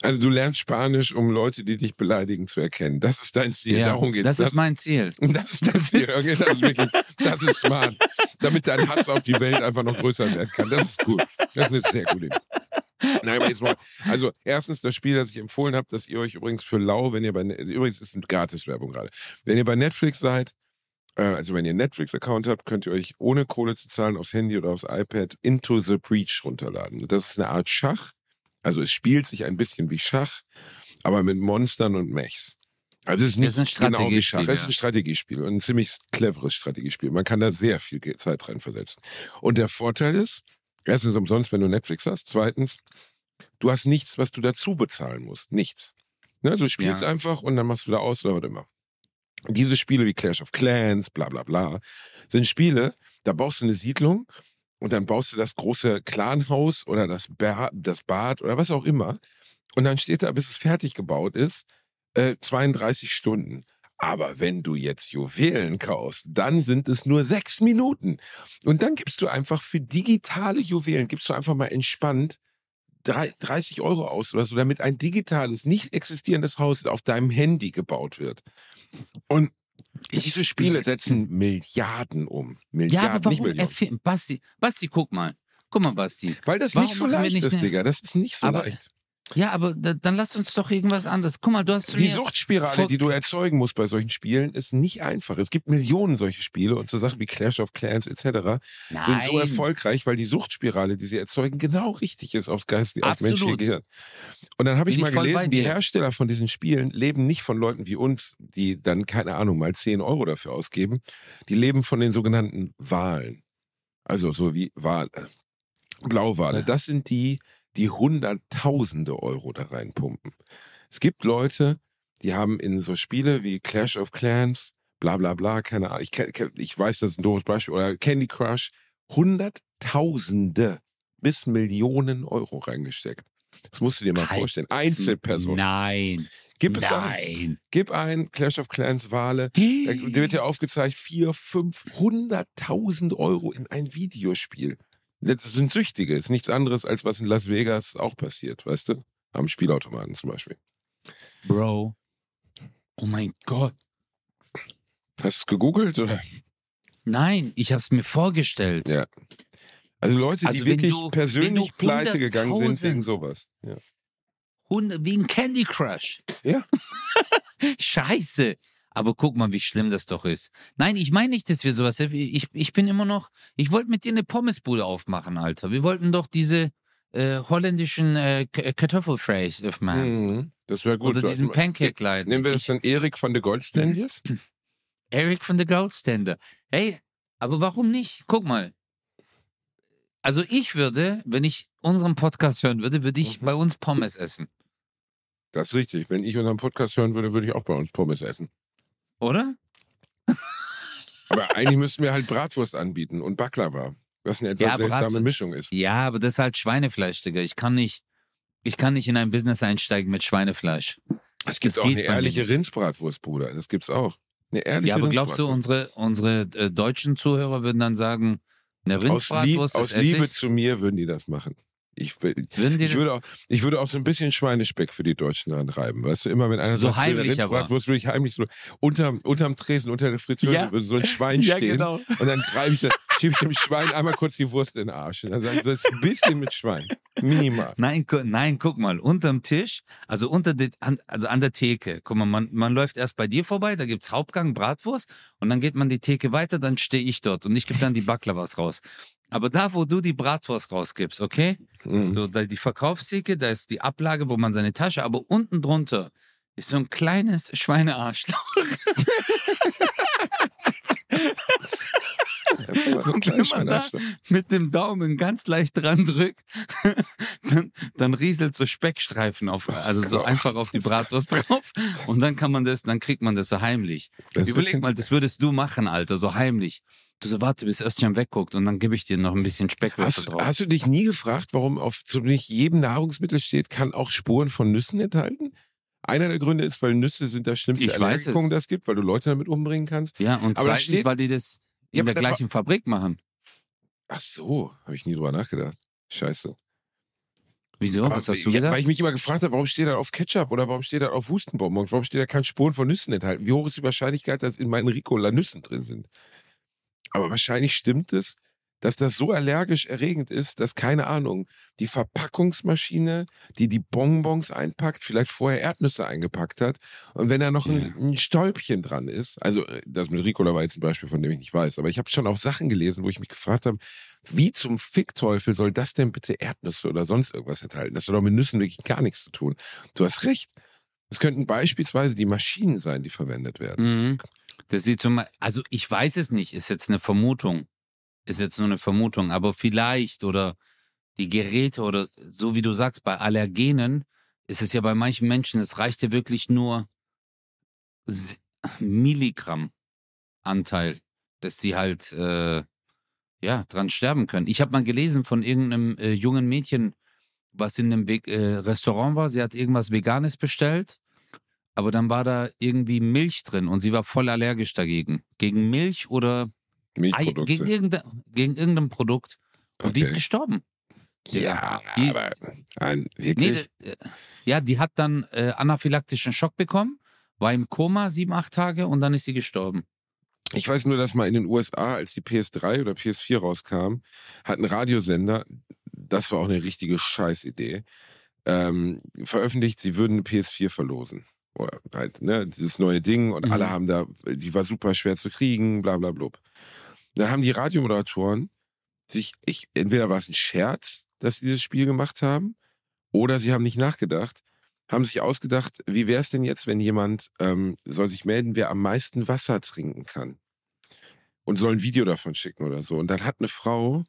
Also du lernst Spanisch, um Leute, die dich beleidigen, zu erkennen. Das ist dein Ziel. ja, Darum geht's. das ist mein Ziel. das ist dein Ziel. Okay, das ist wirklich, das ist smart. Damit dein Hass auf die Welt einfach noch größer werden kann. Das ist gut. Das ist sehr gut. Nein, aber jetzt mal. Also, erstens das Spiel, das ich empfohlen habe, dass ihr euch übrigens für lau, wenn ihr bei, übrigens ist eine Gratiswerbung gerade. Wenn ihr bei Netflix seid, äh, also wenn ihr einen Netflix-Account habt, könnt ihr euch ohne Kohle zu zahlen aufs Handy oder aufs iPad Into the Breach runterladen. Das ist eine Art Schach. Also es spielt sich ein bisschen wie Schach, aber mit Monstern und Mechs. Also es ist nicht ist ein genau wie Schach. Strategiespiel, Es ist ein Strategiespiel und ein ziemlich cleveres Strategiespiel. Man kann da sehr viel Zeit reinversetzen. Und der Vorteil ist, erstens umsonst, wenn du Netflix hast. Zweitens, du hast nichts, was du dazu bezahlen musst. Nichts. Ne, du spielst Ja. einfach und dann machst du da aus oder was immer. Diese Spiele wie Clash of Clans, bla bla bla, sind Spiele, da baust du eine Siedlung und dann baust du das große Clanhaus oder das, ba das Bad oder was auch immer. Und dann steht da, bis es fertig gebaut ist, äh, 32 Stunden. Aber wenn du jetzt Juwelen kaufst, dann sind es nur sechs Minuten. Und dann gibst du einfach für digitale Juwelen, gibst du einfach mal entspannt drei- 30 Euro aus oder so, damit ein digitales, nicht existierendes Haus auf deinem Handy gebaut wird. Und diese Spiele setzen Milliarden um. Milliarden, Ja, aber nicht warum Millionen. Basti, Basti, guck mal. Guck mal, Basti. Weil das warum nicht so leicht nicht ist, Digga. Das ist nicht so Aber leicht. Ja, aber da, dann lass uns doch irgendwas anderes. Guck mal, du hast Die Suchtspirale, die du erzeugen musst bei solchen Spielen, ist nicht einfach. Es gibt Millionen solche Spiele und so Sachen wie Clash of Clans etc. sind so Nein. erfolgreich, weil die Suchtspirale, die sie erzeugen, genau richtig ist aufs Geist, aufs menschliche. Gehirn. Und dann habe ich Bin mal ich gelesen, die. Hersteller von diesen Spielen leben nicht von Leuten wie uns, die dann, keine Ahnung, mal 10 Euro dafür ausgeben. Die leben von den sogenannten Wahlen. Also so wie Wale. Blauwale. Ja. Das sind die, die Hunderttausende Euro da reinpumpen. Es gibt Leute, die haben in so Spiele wie Clash of Clans, bla bla bla, keine Ahnung, ich, kenn- ich weiß, das ist ein doofes Beispiel, oder Candy Crush, Hunderttausende bis Millionen Euro reingesteckt. Das musst du dir mal Halt, vorstellen. Einzelpersonen. Nein. Gib es ein. Nein. Gib ein Clash of Clans Wale. Da da wird ja aufgezeigt, 400.000, 500.000 Euro in ein Videospiel. Das sind Süchtige. ist nichts anderes, als was in Las Vegas auch passiert, weißt du? Am Spielautomaten zum Beispiel. Bro. Oh mein Gott. Hast du es gegoogelt? Oder? Nein, ich hab's mir vorgestellt. Ja. Also Leute, die Also wenn wirklich du- persönlich pleite gegangen sind 100.000 wegen sowas. Ja. Hunde, wie ein Candy Crush. Ja. Scheiße. Aber guck mal, wie schlimm das doch ist. Nein, ich meine nicht, dass wir sowas. Ich, ich bin immer noch. Ich wollte mit dir eine Pommesbude aufmachen, Alter. Wir wollten doch diese äh, holländischen äh, K- Kartoffelfries aufmachen. Mhm. Das wäre gut. Oder diesen Pancake-Leiden. Nehmen wir das Ich- dann Erik von der Goldstandies? Eric von der Goldstander. Hey, aber warum nicht? Guck mal. Also ich würde, wenn ich unseren Podcast hören würde, würde ich Mhm. bei uns Pommes essen. Das ist richtig. Wenn ich unseren Podcast hören würde, würde ich auch bei uns Pommes essen. Oder? Aber eigentlich müssten wir halt Bratwurst anbieten und Baklava. Was eine etwas Ja, seltsame Bratwurst. Mischung ist. Ja, aber das ist halt Schweinefleisch, Digga. Ich kann nicht, ich kann nicht in ein Business einsteigen mit Schweinefleisch. Es gibt Das auch eine ehrliche. Rindsbratwurst, Bruder. Das gibt's auch. Eine ehrliche Ja, aber glaubst du, Rindsbratwurst. unsere, unsere äh, deutschen Zuhörer würden dann sagen, eine aus, Lieb, Rindsbratwurst aus Essig? Liebe zu mir würden die das machen. Ich, ich, würde auch, ich würde auch so ein bisschen Schweinespeck für die Deutschen anreiben. Weißt du, immer wenn einer So sagt, heimlich. Rindsbratwurst, würde ich heimlich so unterm, unterm Tresen, unter der Fritteuse, Ja. würde so ein Schwein Ja, stehen. genau. Und dann greife ich, schiebe ich dem Schwein einmal kurz die Wurst in den Arsch. Und dann sage ich, so, das ist ein bisschen mit Schwein. Minimal. Nein, gu nein, guck mal, unterm Tisch, also unter de, an, also an der Theke. Guck mal, man, man läuft erst bei dir vorbei, da gibt's Hauptgang, Bratwurst und dann geht man die Theke weiter, dann stehe ich dort und ich gebe dann die Baklavas raus. Aber da, wo du die Bratwurst rausgibst, okay? Mhm. So, da die Verkaufstheke, da ist die Ablage, wo man seine Tasche, aber unten drunter ist so ein kleines Schweinearschloch. so ein kleines Schweinearschloch. mit dem Daumen ganz leicht dran drückt, dann, dann rieselt so Speckstreifen auf, also so einfach auf die Bratwurst drauf. Und dann kann man das, dann kriegt man das so heimlich. Das Überleg mal, das würdest du machen, Alter, so heimlich. Du so, warte, bis Östchen wegguckt und dann gebe ich dir noch ein bisschen Speckwürfel drauf. hast du dich nie gefragt, warum auf so nicht jedem Nahrungsmittel steht, kann auch Spuren von Nüssen enthalten? Einer der Gründe ist, weil Nüsse sind das schlimmste Ich Allergikum, das gibt, weil du Leute damit umbringen kannst. ja, und Aber zweitens, steht- weil die das in Ja, der gleichen Fabrik machen. Ach so, habe ich nie drüber nachgedacht. Scheiße. Wieso? Aber, Was hast du ja, gedacht? Weil ich mich immer gefragt habe, warum steht da auf Ketchup oder warum steht da auf Hustenbonbons? Warum steht da kein Spuren von Nüssen enthalten? Wie hoch ist die Wahrscheinlichkeit, dass in meinen Ricola Nüssen drin sind? Aber wahrscheinlich stimmt es, dass das so allergisch erregend ist, dass, keine Ahnung, die Verpackungsmaschine, die die Bonbons einpackt, vielleicht vorher Erdnüsse eingepackt hat. Und wenn da noch ein, ein Stäubchen dran ist, also äh, das mit Ricola war jetzt ein Beispiel, von dem ich nicht weiß, aber ich habe schon auch Sachen gelesen, wo ich mich gefragt habe, wie zum Fickteufel soll das denn bitte Erdnüsse oder sonst irgendwas enthalten? Das hat doch mit Nüssen wirklich gar nichts zu tun. Du hast recht. Es könnten beispielsweise die Maschinen sein, die verwendet werden. Mhm. Das sieht so mal, also ich weiß es nicht, ist jetzt eine Vermutung. Ist jetzt nur eine Vermutung, aber vielleicht oder die Geräte oder so wie du sagst, bei Allergenen ist es ja bei manchen Menschen, es reicht ja wirklich nur Milligramm Anteil, dass die halt äh, ja dran sterben können. Ich habe mal gelesen von irgendeinem äh, jungen Mädchen, was in einem Ve äh, Restaurant war. Sie hat irgendwas Veganes bestellt aber dann war da irgendwie Milch drin und sie war voll allergisch dagegen. Gegen Milch oder Ei, gegen, irgendein, gegen irgendein Produkt. Und die ist Okay. gestorben. ja, Die- aber ein, Nee, wirklich? d- äh, ja, die hat dann äh, anaphylaktischen Schock bekommen, war im Koma sieben, acht Tage und dann ist sie gestorben. Ich weiß nur, dass mal in den USA, als die PS3 oder PS4 rauskam, hat ein Radiosender, das war auch eine richtige Scheißidee, ähm, veröffentlicht, sie würden eine PS4 verlosen. Oder halt, ne, dieses neue Ding und Mhm. alle haben da, die war super schwer zu kriegen, bla bla blub. Dann haben die Radiomoderatoren sich, ich, entweder war es ein Scherz, dass sie dieses Spiel gemacht haben, oder sie haben nicht nachgedacht, haben sich ausgedacht, wie wäre es denn jetzt, wenn jemand ähm, soll sich melden, wer am meisten Wasser trinken kann und soll ein Video davon schicken oder so. Und dann hat eine Frau,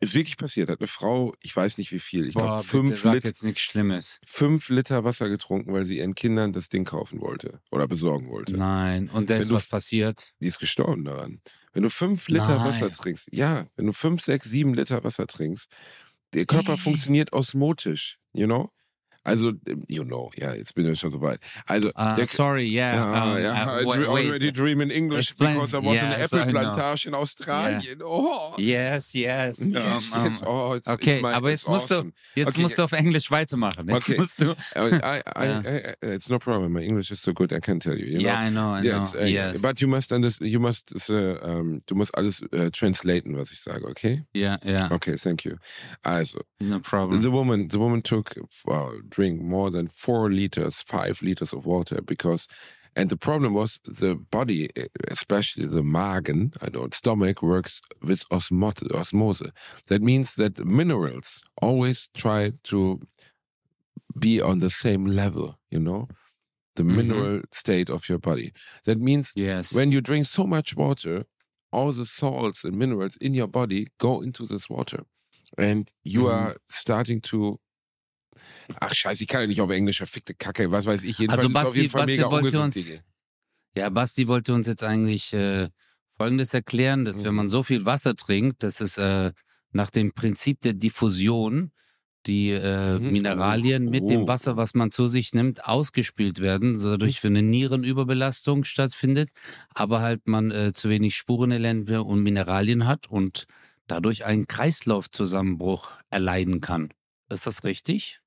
ist wirklich passiert, hat eine Frau, ich weiß nicht wie viel, ich glaube fünf, sag Lit jetzt nichts Schlimmes. fünf Liter Wasser getrunken, weil sie ihren Kindern das Ding kaufen wollte oder besorgen wollte. Nein. Und da ist was passiert. Die ist gestorben daran. Wenn du fünf Liter Nein. Wasser trinkst, ja, wenn du fünf, sechs, sieben Liter Wasser trinkst, der Körper Ih. funktioniert osmotisch, you know? Also, you know, ja, jetzt bin ich schon so weit. Also, Ah, der, sorry, yeah. ja, um, ja, uh, I wait, already wait. dream in English Explain. because I was in Yes, an Apple know. Plantage in Australien. Oh. Yes, yes. Um, um. Oh, it's, okay, it's my, aber jetzt musst awesome. du, jetzt Okay, musst du auf Englisch weitermachen. Jetzt Okay. musst du. I, I, I, Ja. I, it's no problem. My English is so good, I can tell you. you know? Yeah, I know, I Yeah, know. uh, yes. But you must understand, you must, uh, um, du musst alles uh, translaten, was ich sage, okay? ja, ja, Okay, thank you. Also, no problem. the woman, the woman took, uh, drink more than four liters, five liters of water because, and the problem was the body, especially the magen, I don't, stomach works with osmot osmosis. That means that minerals always try to be on the same level, you know? The Mhm. mineral state of your body. That means Yes. when you drink so much water, all the salts and minerals in your body go into this water. And you Mhm. are starting to. Ach, scheiße, ich kann ja nicht auf Englisch, verfickte Kacke, was weiß ich. Jedenfalls Also es auf Basti, jeden Fall Basti mega wollte uns, ja, Basti wollte uns jetzt eigentlich äh, Folgendes erklären, dass wenn Mhm. man so viel Wasser trinkt, dass es äh, nach dem Prinzip der Diffusion die äh, Mhm. Mineralien mit Oh. dem Wasser, was man zu sich nimmt, ausgespült werden, so dadurch für eine Nierenüberbelastung stattfindet, aber halt man äh, zu wenig Spurenelemente und Mineralien hat und dadurch einen Kreislaufzusammenbruch erleiden kann. Ist das richtig?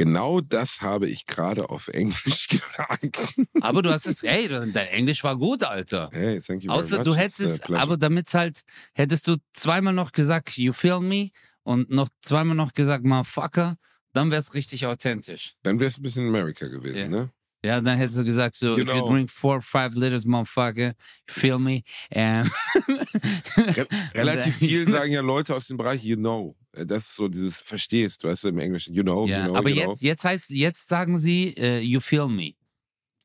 Genau das habe ich gerade auf Englisch gesagt. Aber du hast es, ey, dein Englisch war gut, Alter. Hey, thank you very Außer much. du It's a hättest, aber damit halt, hättest du zweimal noch gesagt, you feel me und noch zweimal noch gesagt, motherfucker, dann wär's richtig authentisch. Dann wäre es ein bisschen America gewesen, Ja. ne? Ja, dann hättest du gesagt, so, if you Genau. drink four, five liters, motherfucker, you feel me? And Re relativ viel sagen ja Leute aus dem Bereich you know. Äh, Das ist so dieses verstehst, weißt du, im Englischen. You know, Ja, you know, aber you know. jetzt, jetzt heißt, jetzt sagen sie, äh, you feel me.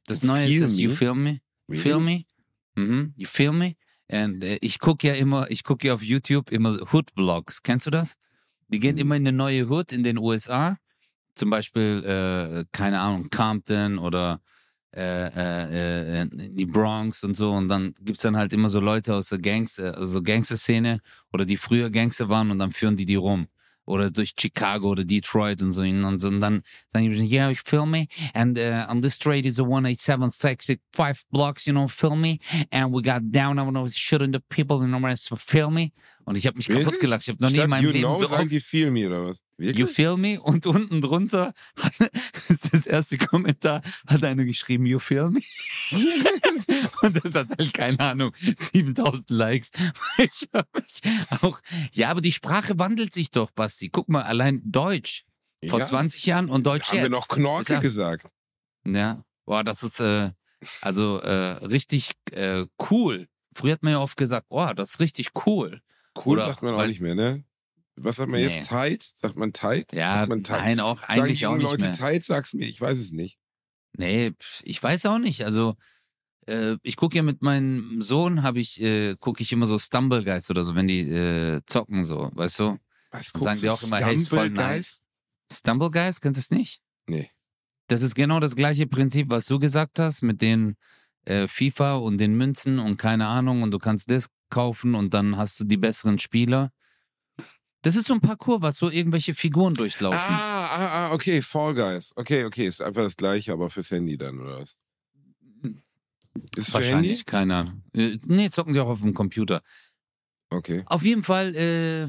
Das Neue Feel ist das, you feel me. Really? Feel me? Mhm. You feel me? Und äh, ich gucke ja immer, ich gucke ja auf YouTube immer Hood-Vlogs. Kennst du das? Die gehen Mhm. immer in eine neue Hood in den USA. Zum Beispiel, äh, keine Ahnung, Compton oder äh, äh, äh, die Bronx und so. Und dann gibt es dann halt immer so Leute aus der Gangs, äh, also Gangster-Szene oder die früher Gangster waren und dann führen die die rum. Oder durch Chicago oder Detroit und so. Und, so, und dann sagen die, yeah, you feel me? And uh, on this street is a 18765 blocks, you know, feel me? And we got down, I don't know, shooting the people in the rest, feel me? Und ich habe mich kaputt Wirklich? gelacht. Ich habe noch nie in Statt meinem you Leben know, so sagen die feel me oder was? You Wirklich? feel me? Und unten drunter ist das erste Kommentar, hat einer geschrieben, You feel me? Und das hat halt, keine Ahnung, 7000 Likes. Ich mich auch, ja, aber die Sprache wandelt sich doch, Basti. Guck mal, allein Deutsch vor Ja. 20 Jahren und Deutsch Haben jetzt. wir noch Knorke gesagt? Ja, boah, das ist äh, also äh, richtig äh, cool. Früher hat man ja oft gesagt, oh, das ist richtig cool. Cool Oder sagt man auch nicht mehr, ne? Was sagt man Nee. jetzt? Tight? Sagt man tight? Ja, sagt man tight? nein, auch Sagen eigentlich auch nicht Leute mehr. tight? Sag's mir, ich weiß es nicht. Nee, ich weiß auch nicht. Also äh, ich gucke ja mit meinem Sohn, habe ich äh, gucke ich immer so Stumble Guys oder so, wenn die äh, zocken so, weißt du? Was Dann sagen die auch immer, hey, ist voll nice. Stumble Guys, kennst du es nicht? Nee. Das ist genau das gleiche Prinzip, was du gesagt hast mit den äh, FIFA und den Münzen und keine Ahnung und du kannst das kaufen und dann hast du die besseren Spieler. Das ist so ein Parcours, was so irgendwelche Figuren durchlaufen. Ah, ah, ah, okay, Fall Guys. Okay, okay, ist einfach das gleiche, aber fürs Handy dann, oder was? Ist? Wahrscheinlich, keine Ahnung. Äh, nee, zocken die auch auf dem Computer. Okay. Auf jeden Fall äh,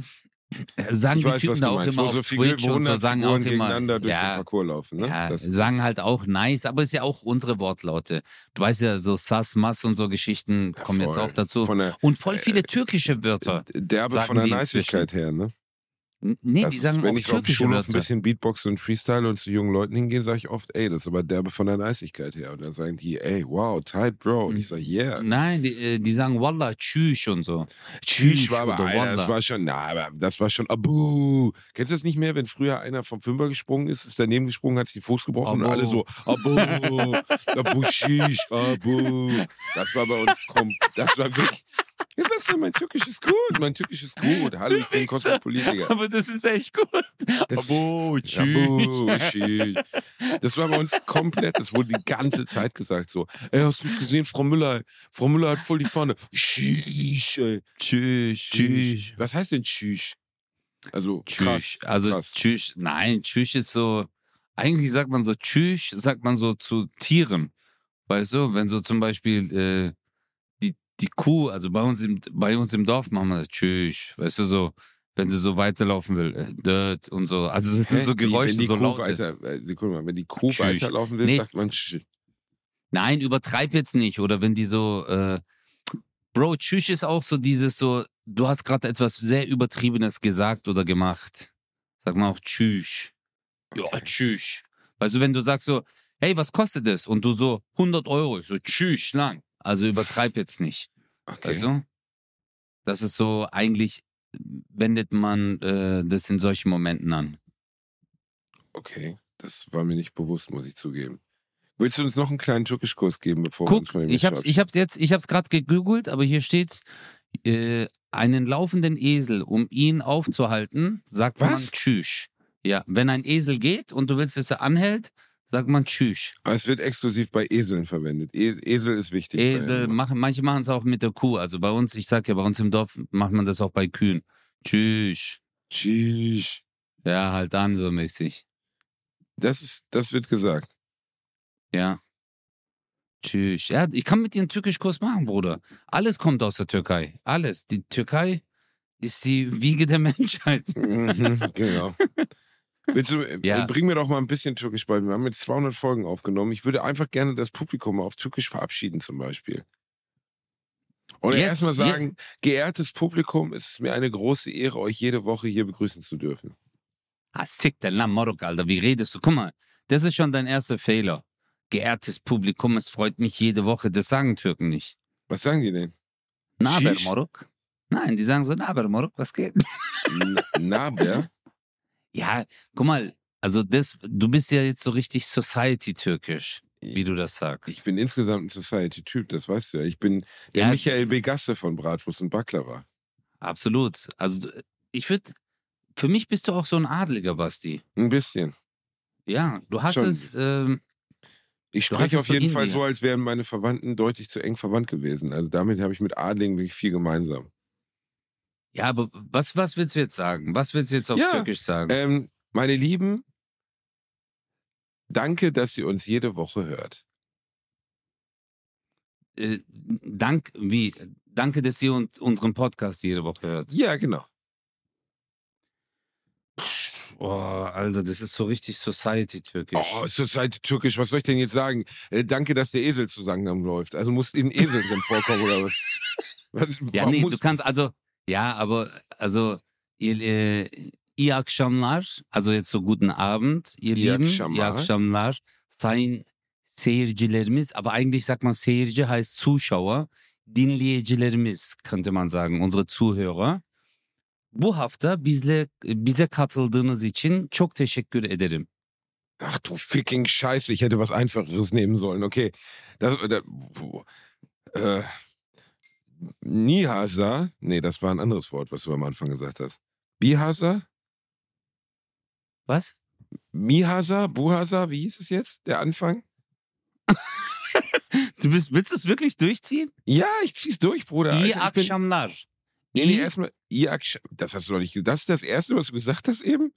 sagen Ich die weiß, Typen da auch meinst, immer wo auf so Twitch und so 100 sagen auch Figuren immer, durch den ja, Parcours laufen, ne? ja, sagen halt auch nice, aber ist ja auch unsere Wortlaute. Du weißt ja, so Sass, Mass und so Geschichten Ja, kommen jetzt voll. auch dazu. Der Und voll viele türkische Wörter. Derbe von der Niceigkeit her, ne? Nee, Das die ist, sagen wenn auch ich auf dem Schulhof ein bisschen Beatbox und Freestyle und zu jungen Leuten hingehe, sage ich oft, ey, das ist aber derbe von der Niceigkeit her. Und dann sagen die, ey, wow, tight, Bro. Und ich sage, yeah. Nein, die, äh, die sagen Wallah, tschüss und so. Tschüss war aber, Alter, das war schon, na, aber das war schon Abu. Kennst du das nicht mehr, wenn früher einer vom Fünfer gesprungen ist, ist daneben gesprungen, hat sich den Fuß gebrochen und Abu. alle so, Abu, Abu Shish, Abu. Das war bei uns, komm, das war wirklich, ja, das war mein Türkisch ist gut, mein Türkisch ist gut. Hallo, ich bin. Kosmopolitiker. Aber das ist echt gut. Das- Abo, Shish. Das war bei uns komplett, das wurde die ganze Zeit gesagt so. Ey, hast du gesehen, Frau Müller, Frau Müller hat voll die Pfanne. Ey. Tschüss, Tschüss. Was heißt denn Tschüss? Also krass. Tschüss. Also krass. Tschüss, nein, Tschüss ist so, eigentlich sagt man so Tschüss, sagt man so zu Tieren. Weißt du, wenn so zum Beispiel äh, die, Kuh, also bei uns, im, bei uns im Dorf machen wir das Tschüss, weißt du, so, wenn sie so weiterlaufen will, äh, dört und so. Also das sind Hä? so Geräusche, wenn die so Kuh laute. weiter, äh, Sekunde mal, wenn die Kuh Tschüss. weiterlaufen will, Nee. sagt man Tsch. Nein, übertreib jetzt nicht. Oder wenn die so, äh, Bro, Tschüss ist auch so dieses so, du hast gerade etwas sehr Übertriebenes gesagt oder gemacht. Sag mal auch Tschüss. Ja, Okay. Tschüss. Weißt du, wenn du sagst so, hey, was kostet das? Und du so, 100 Euro. Ich so, Tschüss, lang. Also übertreib jetzt nicht. Okay. Weißt du? Das ist so, eigentlich wendet man äh, das in solchen Momenten an. okay, das war mir nicht bewusst, muss ich zugeben. Willst du uns noch einen kleinen Türkischkurs geben, bevor wir uns Guck, von dem ich hab's, ich hab's jetzt, ich hab's gerade gegoogelt, aber hier steht's, äh, einen laufenden Esel, um ihn aufzuhalten, sagt man Was? Tschüss. Ja, wenn ein Esel geht und du willst, dass er anhält, sagt man Tschüss. Es wird exklusiv bei Eseln verwendet. E Esel ist wichtig. Esel, machen, manche machen es auch mit der Kuh. Also bei uns, ich sag ja, bei uns im Dorf macht man das auch bei Kühen. Tschüss. Tschüss. Ja, halt an, so mäßig. Das ist, das wird gesagt. Ja. Tschüss. Ja, ich kann mit dir einen Türkischkurs machen, Bruder. Alles kommt aus der Türkei. Alles. Die Türkei ist die Wiege der Menschheit. Mhm, genau. Willst du, äh, Ja. bring mir doch mal ein bisschen Türkisch bei. Wir haben jetzt 200 Folgen aufgenommen. Ich würde einfach gerne das Publikum auf Türkisch verabschieden, zum Beispiel. Und Jetzt? erstmal sagen, geehrtes Publikum, es ist mir eine große Ehre, euch jede Woche hier begrüßen zu dürfen. Ah, sick, der Lamm Marok, Alter. Wie redest du? Guck mal, das ist schon dein erster Fehler. Geehrtes Publikum, es freut mich jede Woche. Das sagen Türken nicht. Was sagen die denn? Na, Shish. Marok? Nein, die sagen so, na, aber Moruk, was geht? Naber? Ja, guck mal, also das, du bist ja jetzt so richtig Society-türkisch, wie du das sagst. Ich bin insgesamt ein Society-Typ, das weißt du ja. Ich bin der Ja. Michael Begasse von Bratwurst und Baklava. Absolut. Also ich würde, für mich bist du auch so ein Adliger, Basti. Ein bisschen. Ja, du hast Schon. es, ähm, Ich spreche auf jeden Fall so, als wären meine Verwandten deutlich zu eng verwandt gewesen. Also damit habe ich mit Adligen wirklich viel gemeinsam. Ja, aber was, was willst du jetzt sagen? Was willst du jetzt auf Ja, Türkisch sagen? Ähm, meine Lieben, danke, dass ihr uns jede Woche hört. Äh, dank, wie? Danke, dass ihr uns, unseren Podcast jede Woche hört. Ja, genau. Oh, Alter, das ist so richtig Society-türkisch. Oh, Society Türkisch, was soll ich denn jetzt sagen? Äh, danke, dass der Esel zusammen läuft. Also muss ein Esel drin vorkommen oder was? ja, nee, du kannst, also, ja, aber, also, ihr, äh, iyi akşamlar, also jetzt so guten Abend, ihr İyi Lieben, akşamlar. iyi akşamlar, sayın seyircilerimiz, aber eigentlich sagt man Seyirci heißt Zuschauer, dinleyicilerimiz könnte man sagen, unsere Zuhörer. Bu hafta bizle bize katıldığınız için çok teşekkür ederim. Ach du fucking Scheiße, ich hätte was Einfacheres nehmen sollen. Okay. Das, das, wo- äh, Nihasa? Nee, das war ein anderes Wort, was du am Anfang gesagt hast. Bihasa? Was? Mihasa? Buhasa? Wie hieß es jetzt? Der Anfang? Du bist, willst du es wirklich durchziehen? Ja, ich zieh's durch, Bruder. Bin, akşamlar. nee, nee, erstmal. Das hast du doch nicht. Das ist das Erste, was du gesagt hast eben?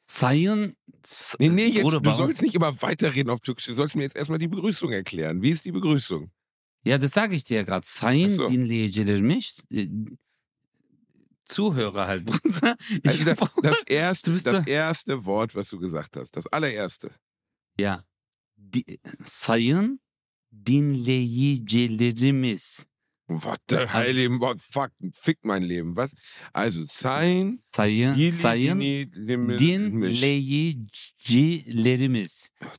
sayın... S- Nee, nee, jetzt, du sollst nicht immer weiterreden auf Türkisch. Du sollst mir jetzt erstmal die Begrüßung erklären. Wie ist die Begrüßung? Ja, das sage ich dir ja gerade. Sayın so. dinleyicilerimiz, äh, Zuhörer halt, Bruder. Also das, das, erste, das da- erste Wort, was du gesagt hast. Das allererste. ja. Di, sayın dinleyicilerimiz. What the hell, what, fuck, fick mein Leben. Was? Also, sein, Sayın, sayın dinleyicilerimiz.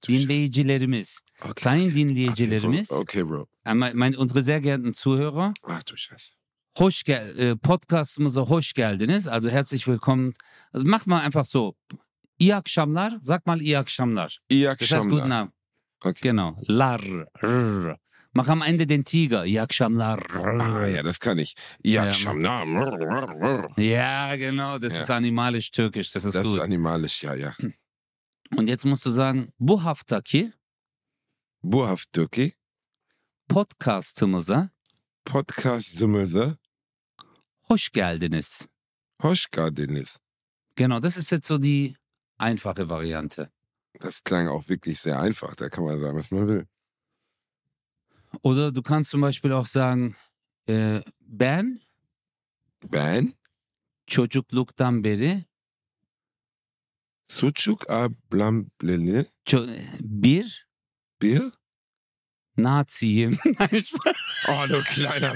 Dinleyicilerimiz. Okay. Sayın Okay, dinleyicilerimiz. bro. Okay, bro. Äh, mein, unsere sehr geehrten Zuhörer. Ach du Scheiße. Hoş gel äh, Podcast'ımıza hoş geldiniz. Also herzlich willkommen. Also mach mal einfach so. İyi akşamlar. Sag mal iyi akşamlar. İyi Das heißt guten akşamlar. Abend. Okay. Genau. Lar. Rr. Mach am Ende den Tiger. İyi akşamlar. Ah, ja, das kann ich. İyi Ja, genau. Das Ja. ist animalisch-türkisch. Das ist Das ist gut. animalisch, ja, ja. Und jetzt musst du sagen, bu haftaki Bu haftaki podcast'ımıza podcastımıza hoş geldiniz. hoş geldiniz. Genau, das ist jetzt so die einfache Variante. Das klang auch wirklich sehr einfach. Da kann man sagen, was man will. Oder du kannst zum Beispiel auch sagen, äh, ben Ben, çocukluktan beri sucuk ablambleli, ço- bir bir. Naziyim. Nein, Spaß. Oh, du kleiner.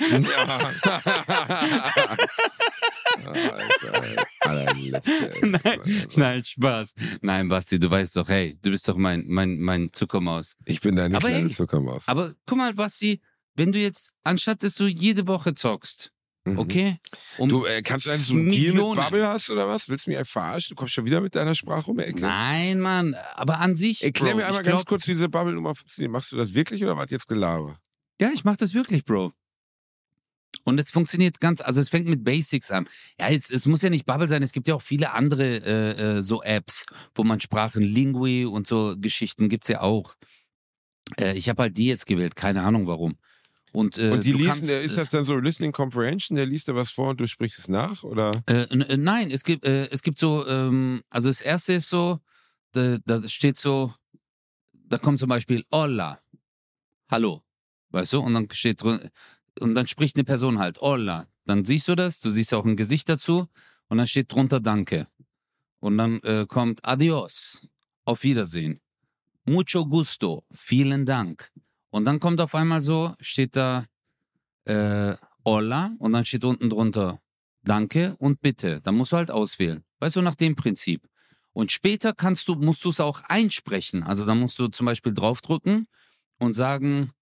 allerletzte, ey. nein, nein, Spaß. Nein, Basti, du weißt doch, hey, du bist doch mein, mein, mein Zuckermaus. Ich bin deine Aber kleine ey, Zuckermaus. Aber guck mal, Basti, wenn du jetzt, anstatt dass du jede Woche zockst, Mhm. okay? Um, Du, äh, kannst du eigentlich so einen Deal mit. Bubble hast oder was? Willst du mich verarschen? Du kommst schon wieder mit deiner Sprache um die Ecke? Nein, Mann, aber an sich. Erklär Bro, mir einmal ganz glaub, kurz, wie diese Bubble-Nummer funktioniert. Machst du das wirklich oder was jetzt Gelaber? Ja, ich mach das wirklich, Bro. Und es funktioniert ganz, also es fängt mit Basics an. Ja, jetzt, es muss ja nicht Bubble sein, es gibt ja auch viele andere äh, äh, so Apps, wo man Sprachen, Lingui und so Geschichten gibt's ja auch. Äh, ich habe halt die jetzt gewählt, keine Ahnung warum. Und, äh, Und die liest, kannst, der, ist das dann so Listening Comprehension? Der liest da was vor und du sprichst es nach? Oder? Äh, äh, nein, es gibt, äh, es gibt so, ähm, also das erste ist so, da, da steht so, da kommt zum Beispiel Hola, hallo, weißt du, und dann steht drin, und dann spricht eine Person halt Hola, dann siehst du das, du siehst auch ein Gesicht dazu und dann steht drunter Danke. Und dann äh, kommt Adios, auf Wiedersehen. Mucho gusto, vielen Dank. Und dann kommt auf einmal so, steht da äh, Hola und dann steht unten drunter Danke und bitte. Dann musst du halt auswählen. Weißt du, nach dem Prinzip. Und später kannst du, musst du es auch einsprechen. Also dann musst du zum Beispiel draufdrücken und sagen,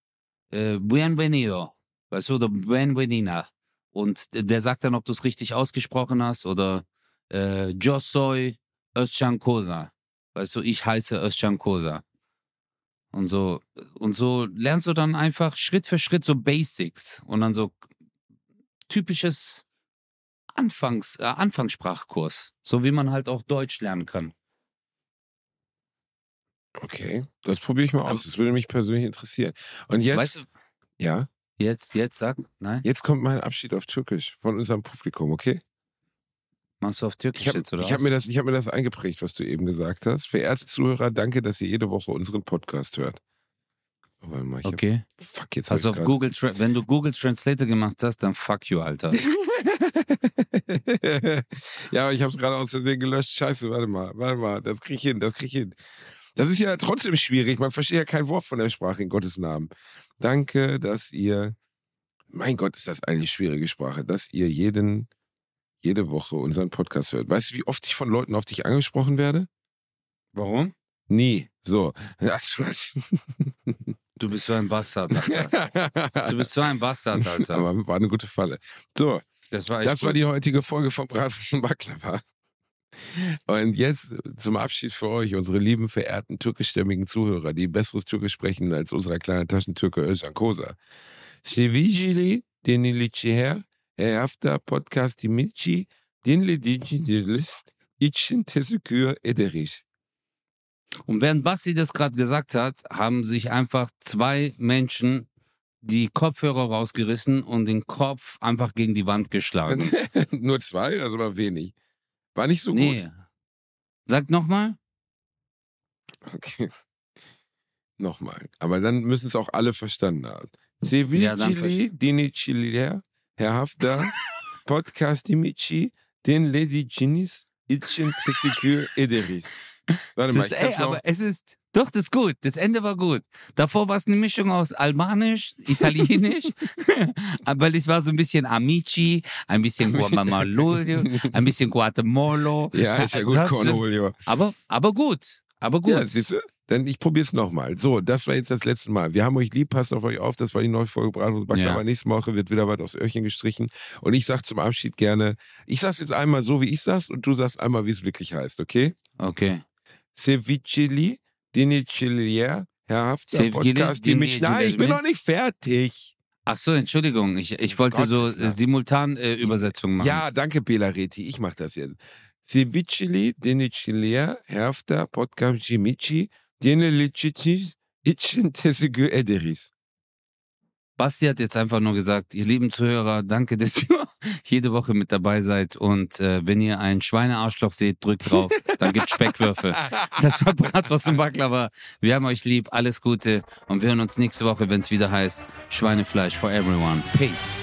äh, Bienvenido. Weißt du, oder Bienvenida. und der sagt dann, ob du es richtig ausgesprochen hast oder äh, Josoy Özcan Kosa. Weißt du, ich heiße Özcan Kosa. Und so, und so lernst du dann einfach Schritt für Schritt so Basics und dann so typisches Anfangs, äh, Anfangssprachkurs. So wie man halt auch Deutsch lernen kann. Okay, das probiere ich mal aus. Das würde mich persönlich interessieren. Und jetzt, Weißt du, ja, jetzt, jetzt sag, nein, jetzt kommt mein Abschied auf Türkisch von unserem Publikum, okay? machst du auf Türkisch Ich habe jetzt oder hab was? mir, das- ich hab mir das eingeprägt, was du eben gesagt hast. Verehrte Zuhörer, danke, dass ihr jede Woche unseren Podcast hört. Oh, warte mal, ich okay. hab, fuck, jetzt Also hab auf ich Google, wenn du Google Translator gemacht hast, dann fuck you, Alter. ja, aber ich habe es gerade aus Versehen gelöscht. Scheiße, warte mal, warte mal, das krieg ich hin, das krieg ich hin. Das ist ja trotzdem schwierig. Man versteht ja kein Wort von der Sprache in Gottes Namen. Danke, dass ihr, mein Gott, ist das eine schwierige Sprache, dass ihr jeden, jede Woche unseren Podcast hört. Weißt du, wie oft ich von Leuten auf dich angesprochen werde? Warum? Nie. So. Du bist so ein Bastard, Alter. Du bist so ein Bastard, Alter. Aber war eine gute Falle. So, Das war das war die heutige Folge von Bratwurst und Baklava. Und jetzt zum Abschied für euch, unsere lieben, verehrten türkischstämmigen Zuhörer, die besseres Türkisch sprechen als unser kleiner Taschentürke Özcan Kosa. Sevicili deniliçiher, her hafta podcast imici, dinlediğiniz için teşekkür ederiz. Und während Basti das gerade gesagt hat, haben sich einfach zwei Menschen die Kopfhörer rausgerissen und den Kopf einfach gegen die Wand geschlagen. Nur zwei, also war wenig. War nicht so gut. nee. Sag nochmal. Okay. Nochmal. Aber dann müssen es auch alle verstanden haben. Ja, dann Sevicili diniciler, Herr Hafter, Podcast imici, den Lady Ginis, için teşekkür ederiz. Warte mal, ich ey, kann's noch. aber es ist. Doch, das ist gut. Das Ende war gut. Davor war es eine Mischung aus Albanisch, Italienisch, weil es war so ein bisschen Amici, ein bisschen Guatemala, ein bisschen Guatemala. Ja, ist ja gut, Cornolio. Aber, aber gut. Aber gut. Ja, siehst du? Dann ich probier's nochmal. So, das war jetzt das letzte Mal. Wir haben euch lieb, passt auf euch auf. Das war die neue Folge Bratwurst und Baklava. Ja. Nächste Woche wird wieder was aufs Öhrchen gestrichen. Und ich sag zum Abschied gerne, ich sag's jetzt einmal so, wie ich sag's und du sagst einmal, wie es wirklich heißt, okay? Okay. Sevicili, Dinicilia, Herr Hafter, Sevgili, Podcast, die mich. Nein, ich bin noch nicht fertig. Ach so, Entschuldigung. Ich, ich wollte Gottes so äh, simultan äh, Übersetzungen machen. Ja, danke, Bela Reti. Ich mach das jetzt. Sevicili, Dinicilia, Herr Hafter, Podcast, Jimici, Dinicilis, için teşekkür ederiz. Basti hat jetzt einfach nur gesagt, ihr lieben Zuhörer, danke, dass ihr jede Woche mit dabei seid. Und äh, wenn ihr ein Schweinearschloch seht, drückt drauf. Dann gibt Speckwürfel. Das war Bratwurst und Baklava. Wir haben euch lieb, alles Gute. Und wir hören uns nächste Woche, wenn es wieder heißt Schweinefleisch for everyone. Peace.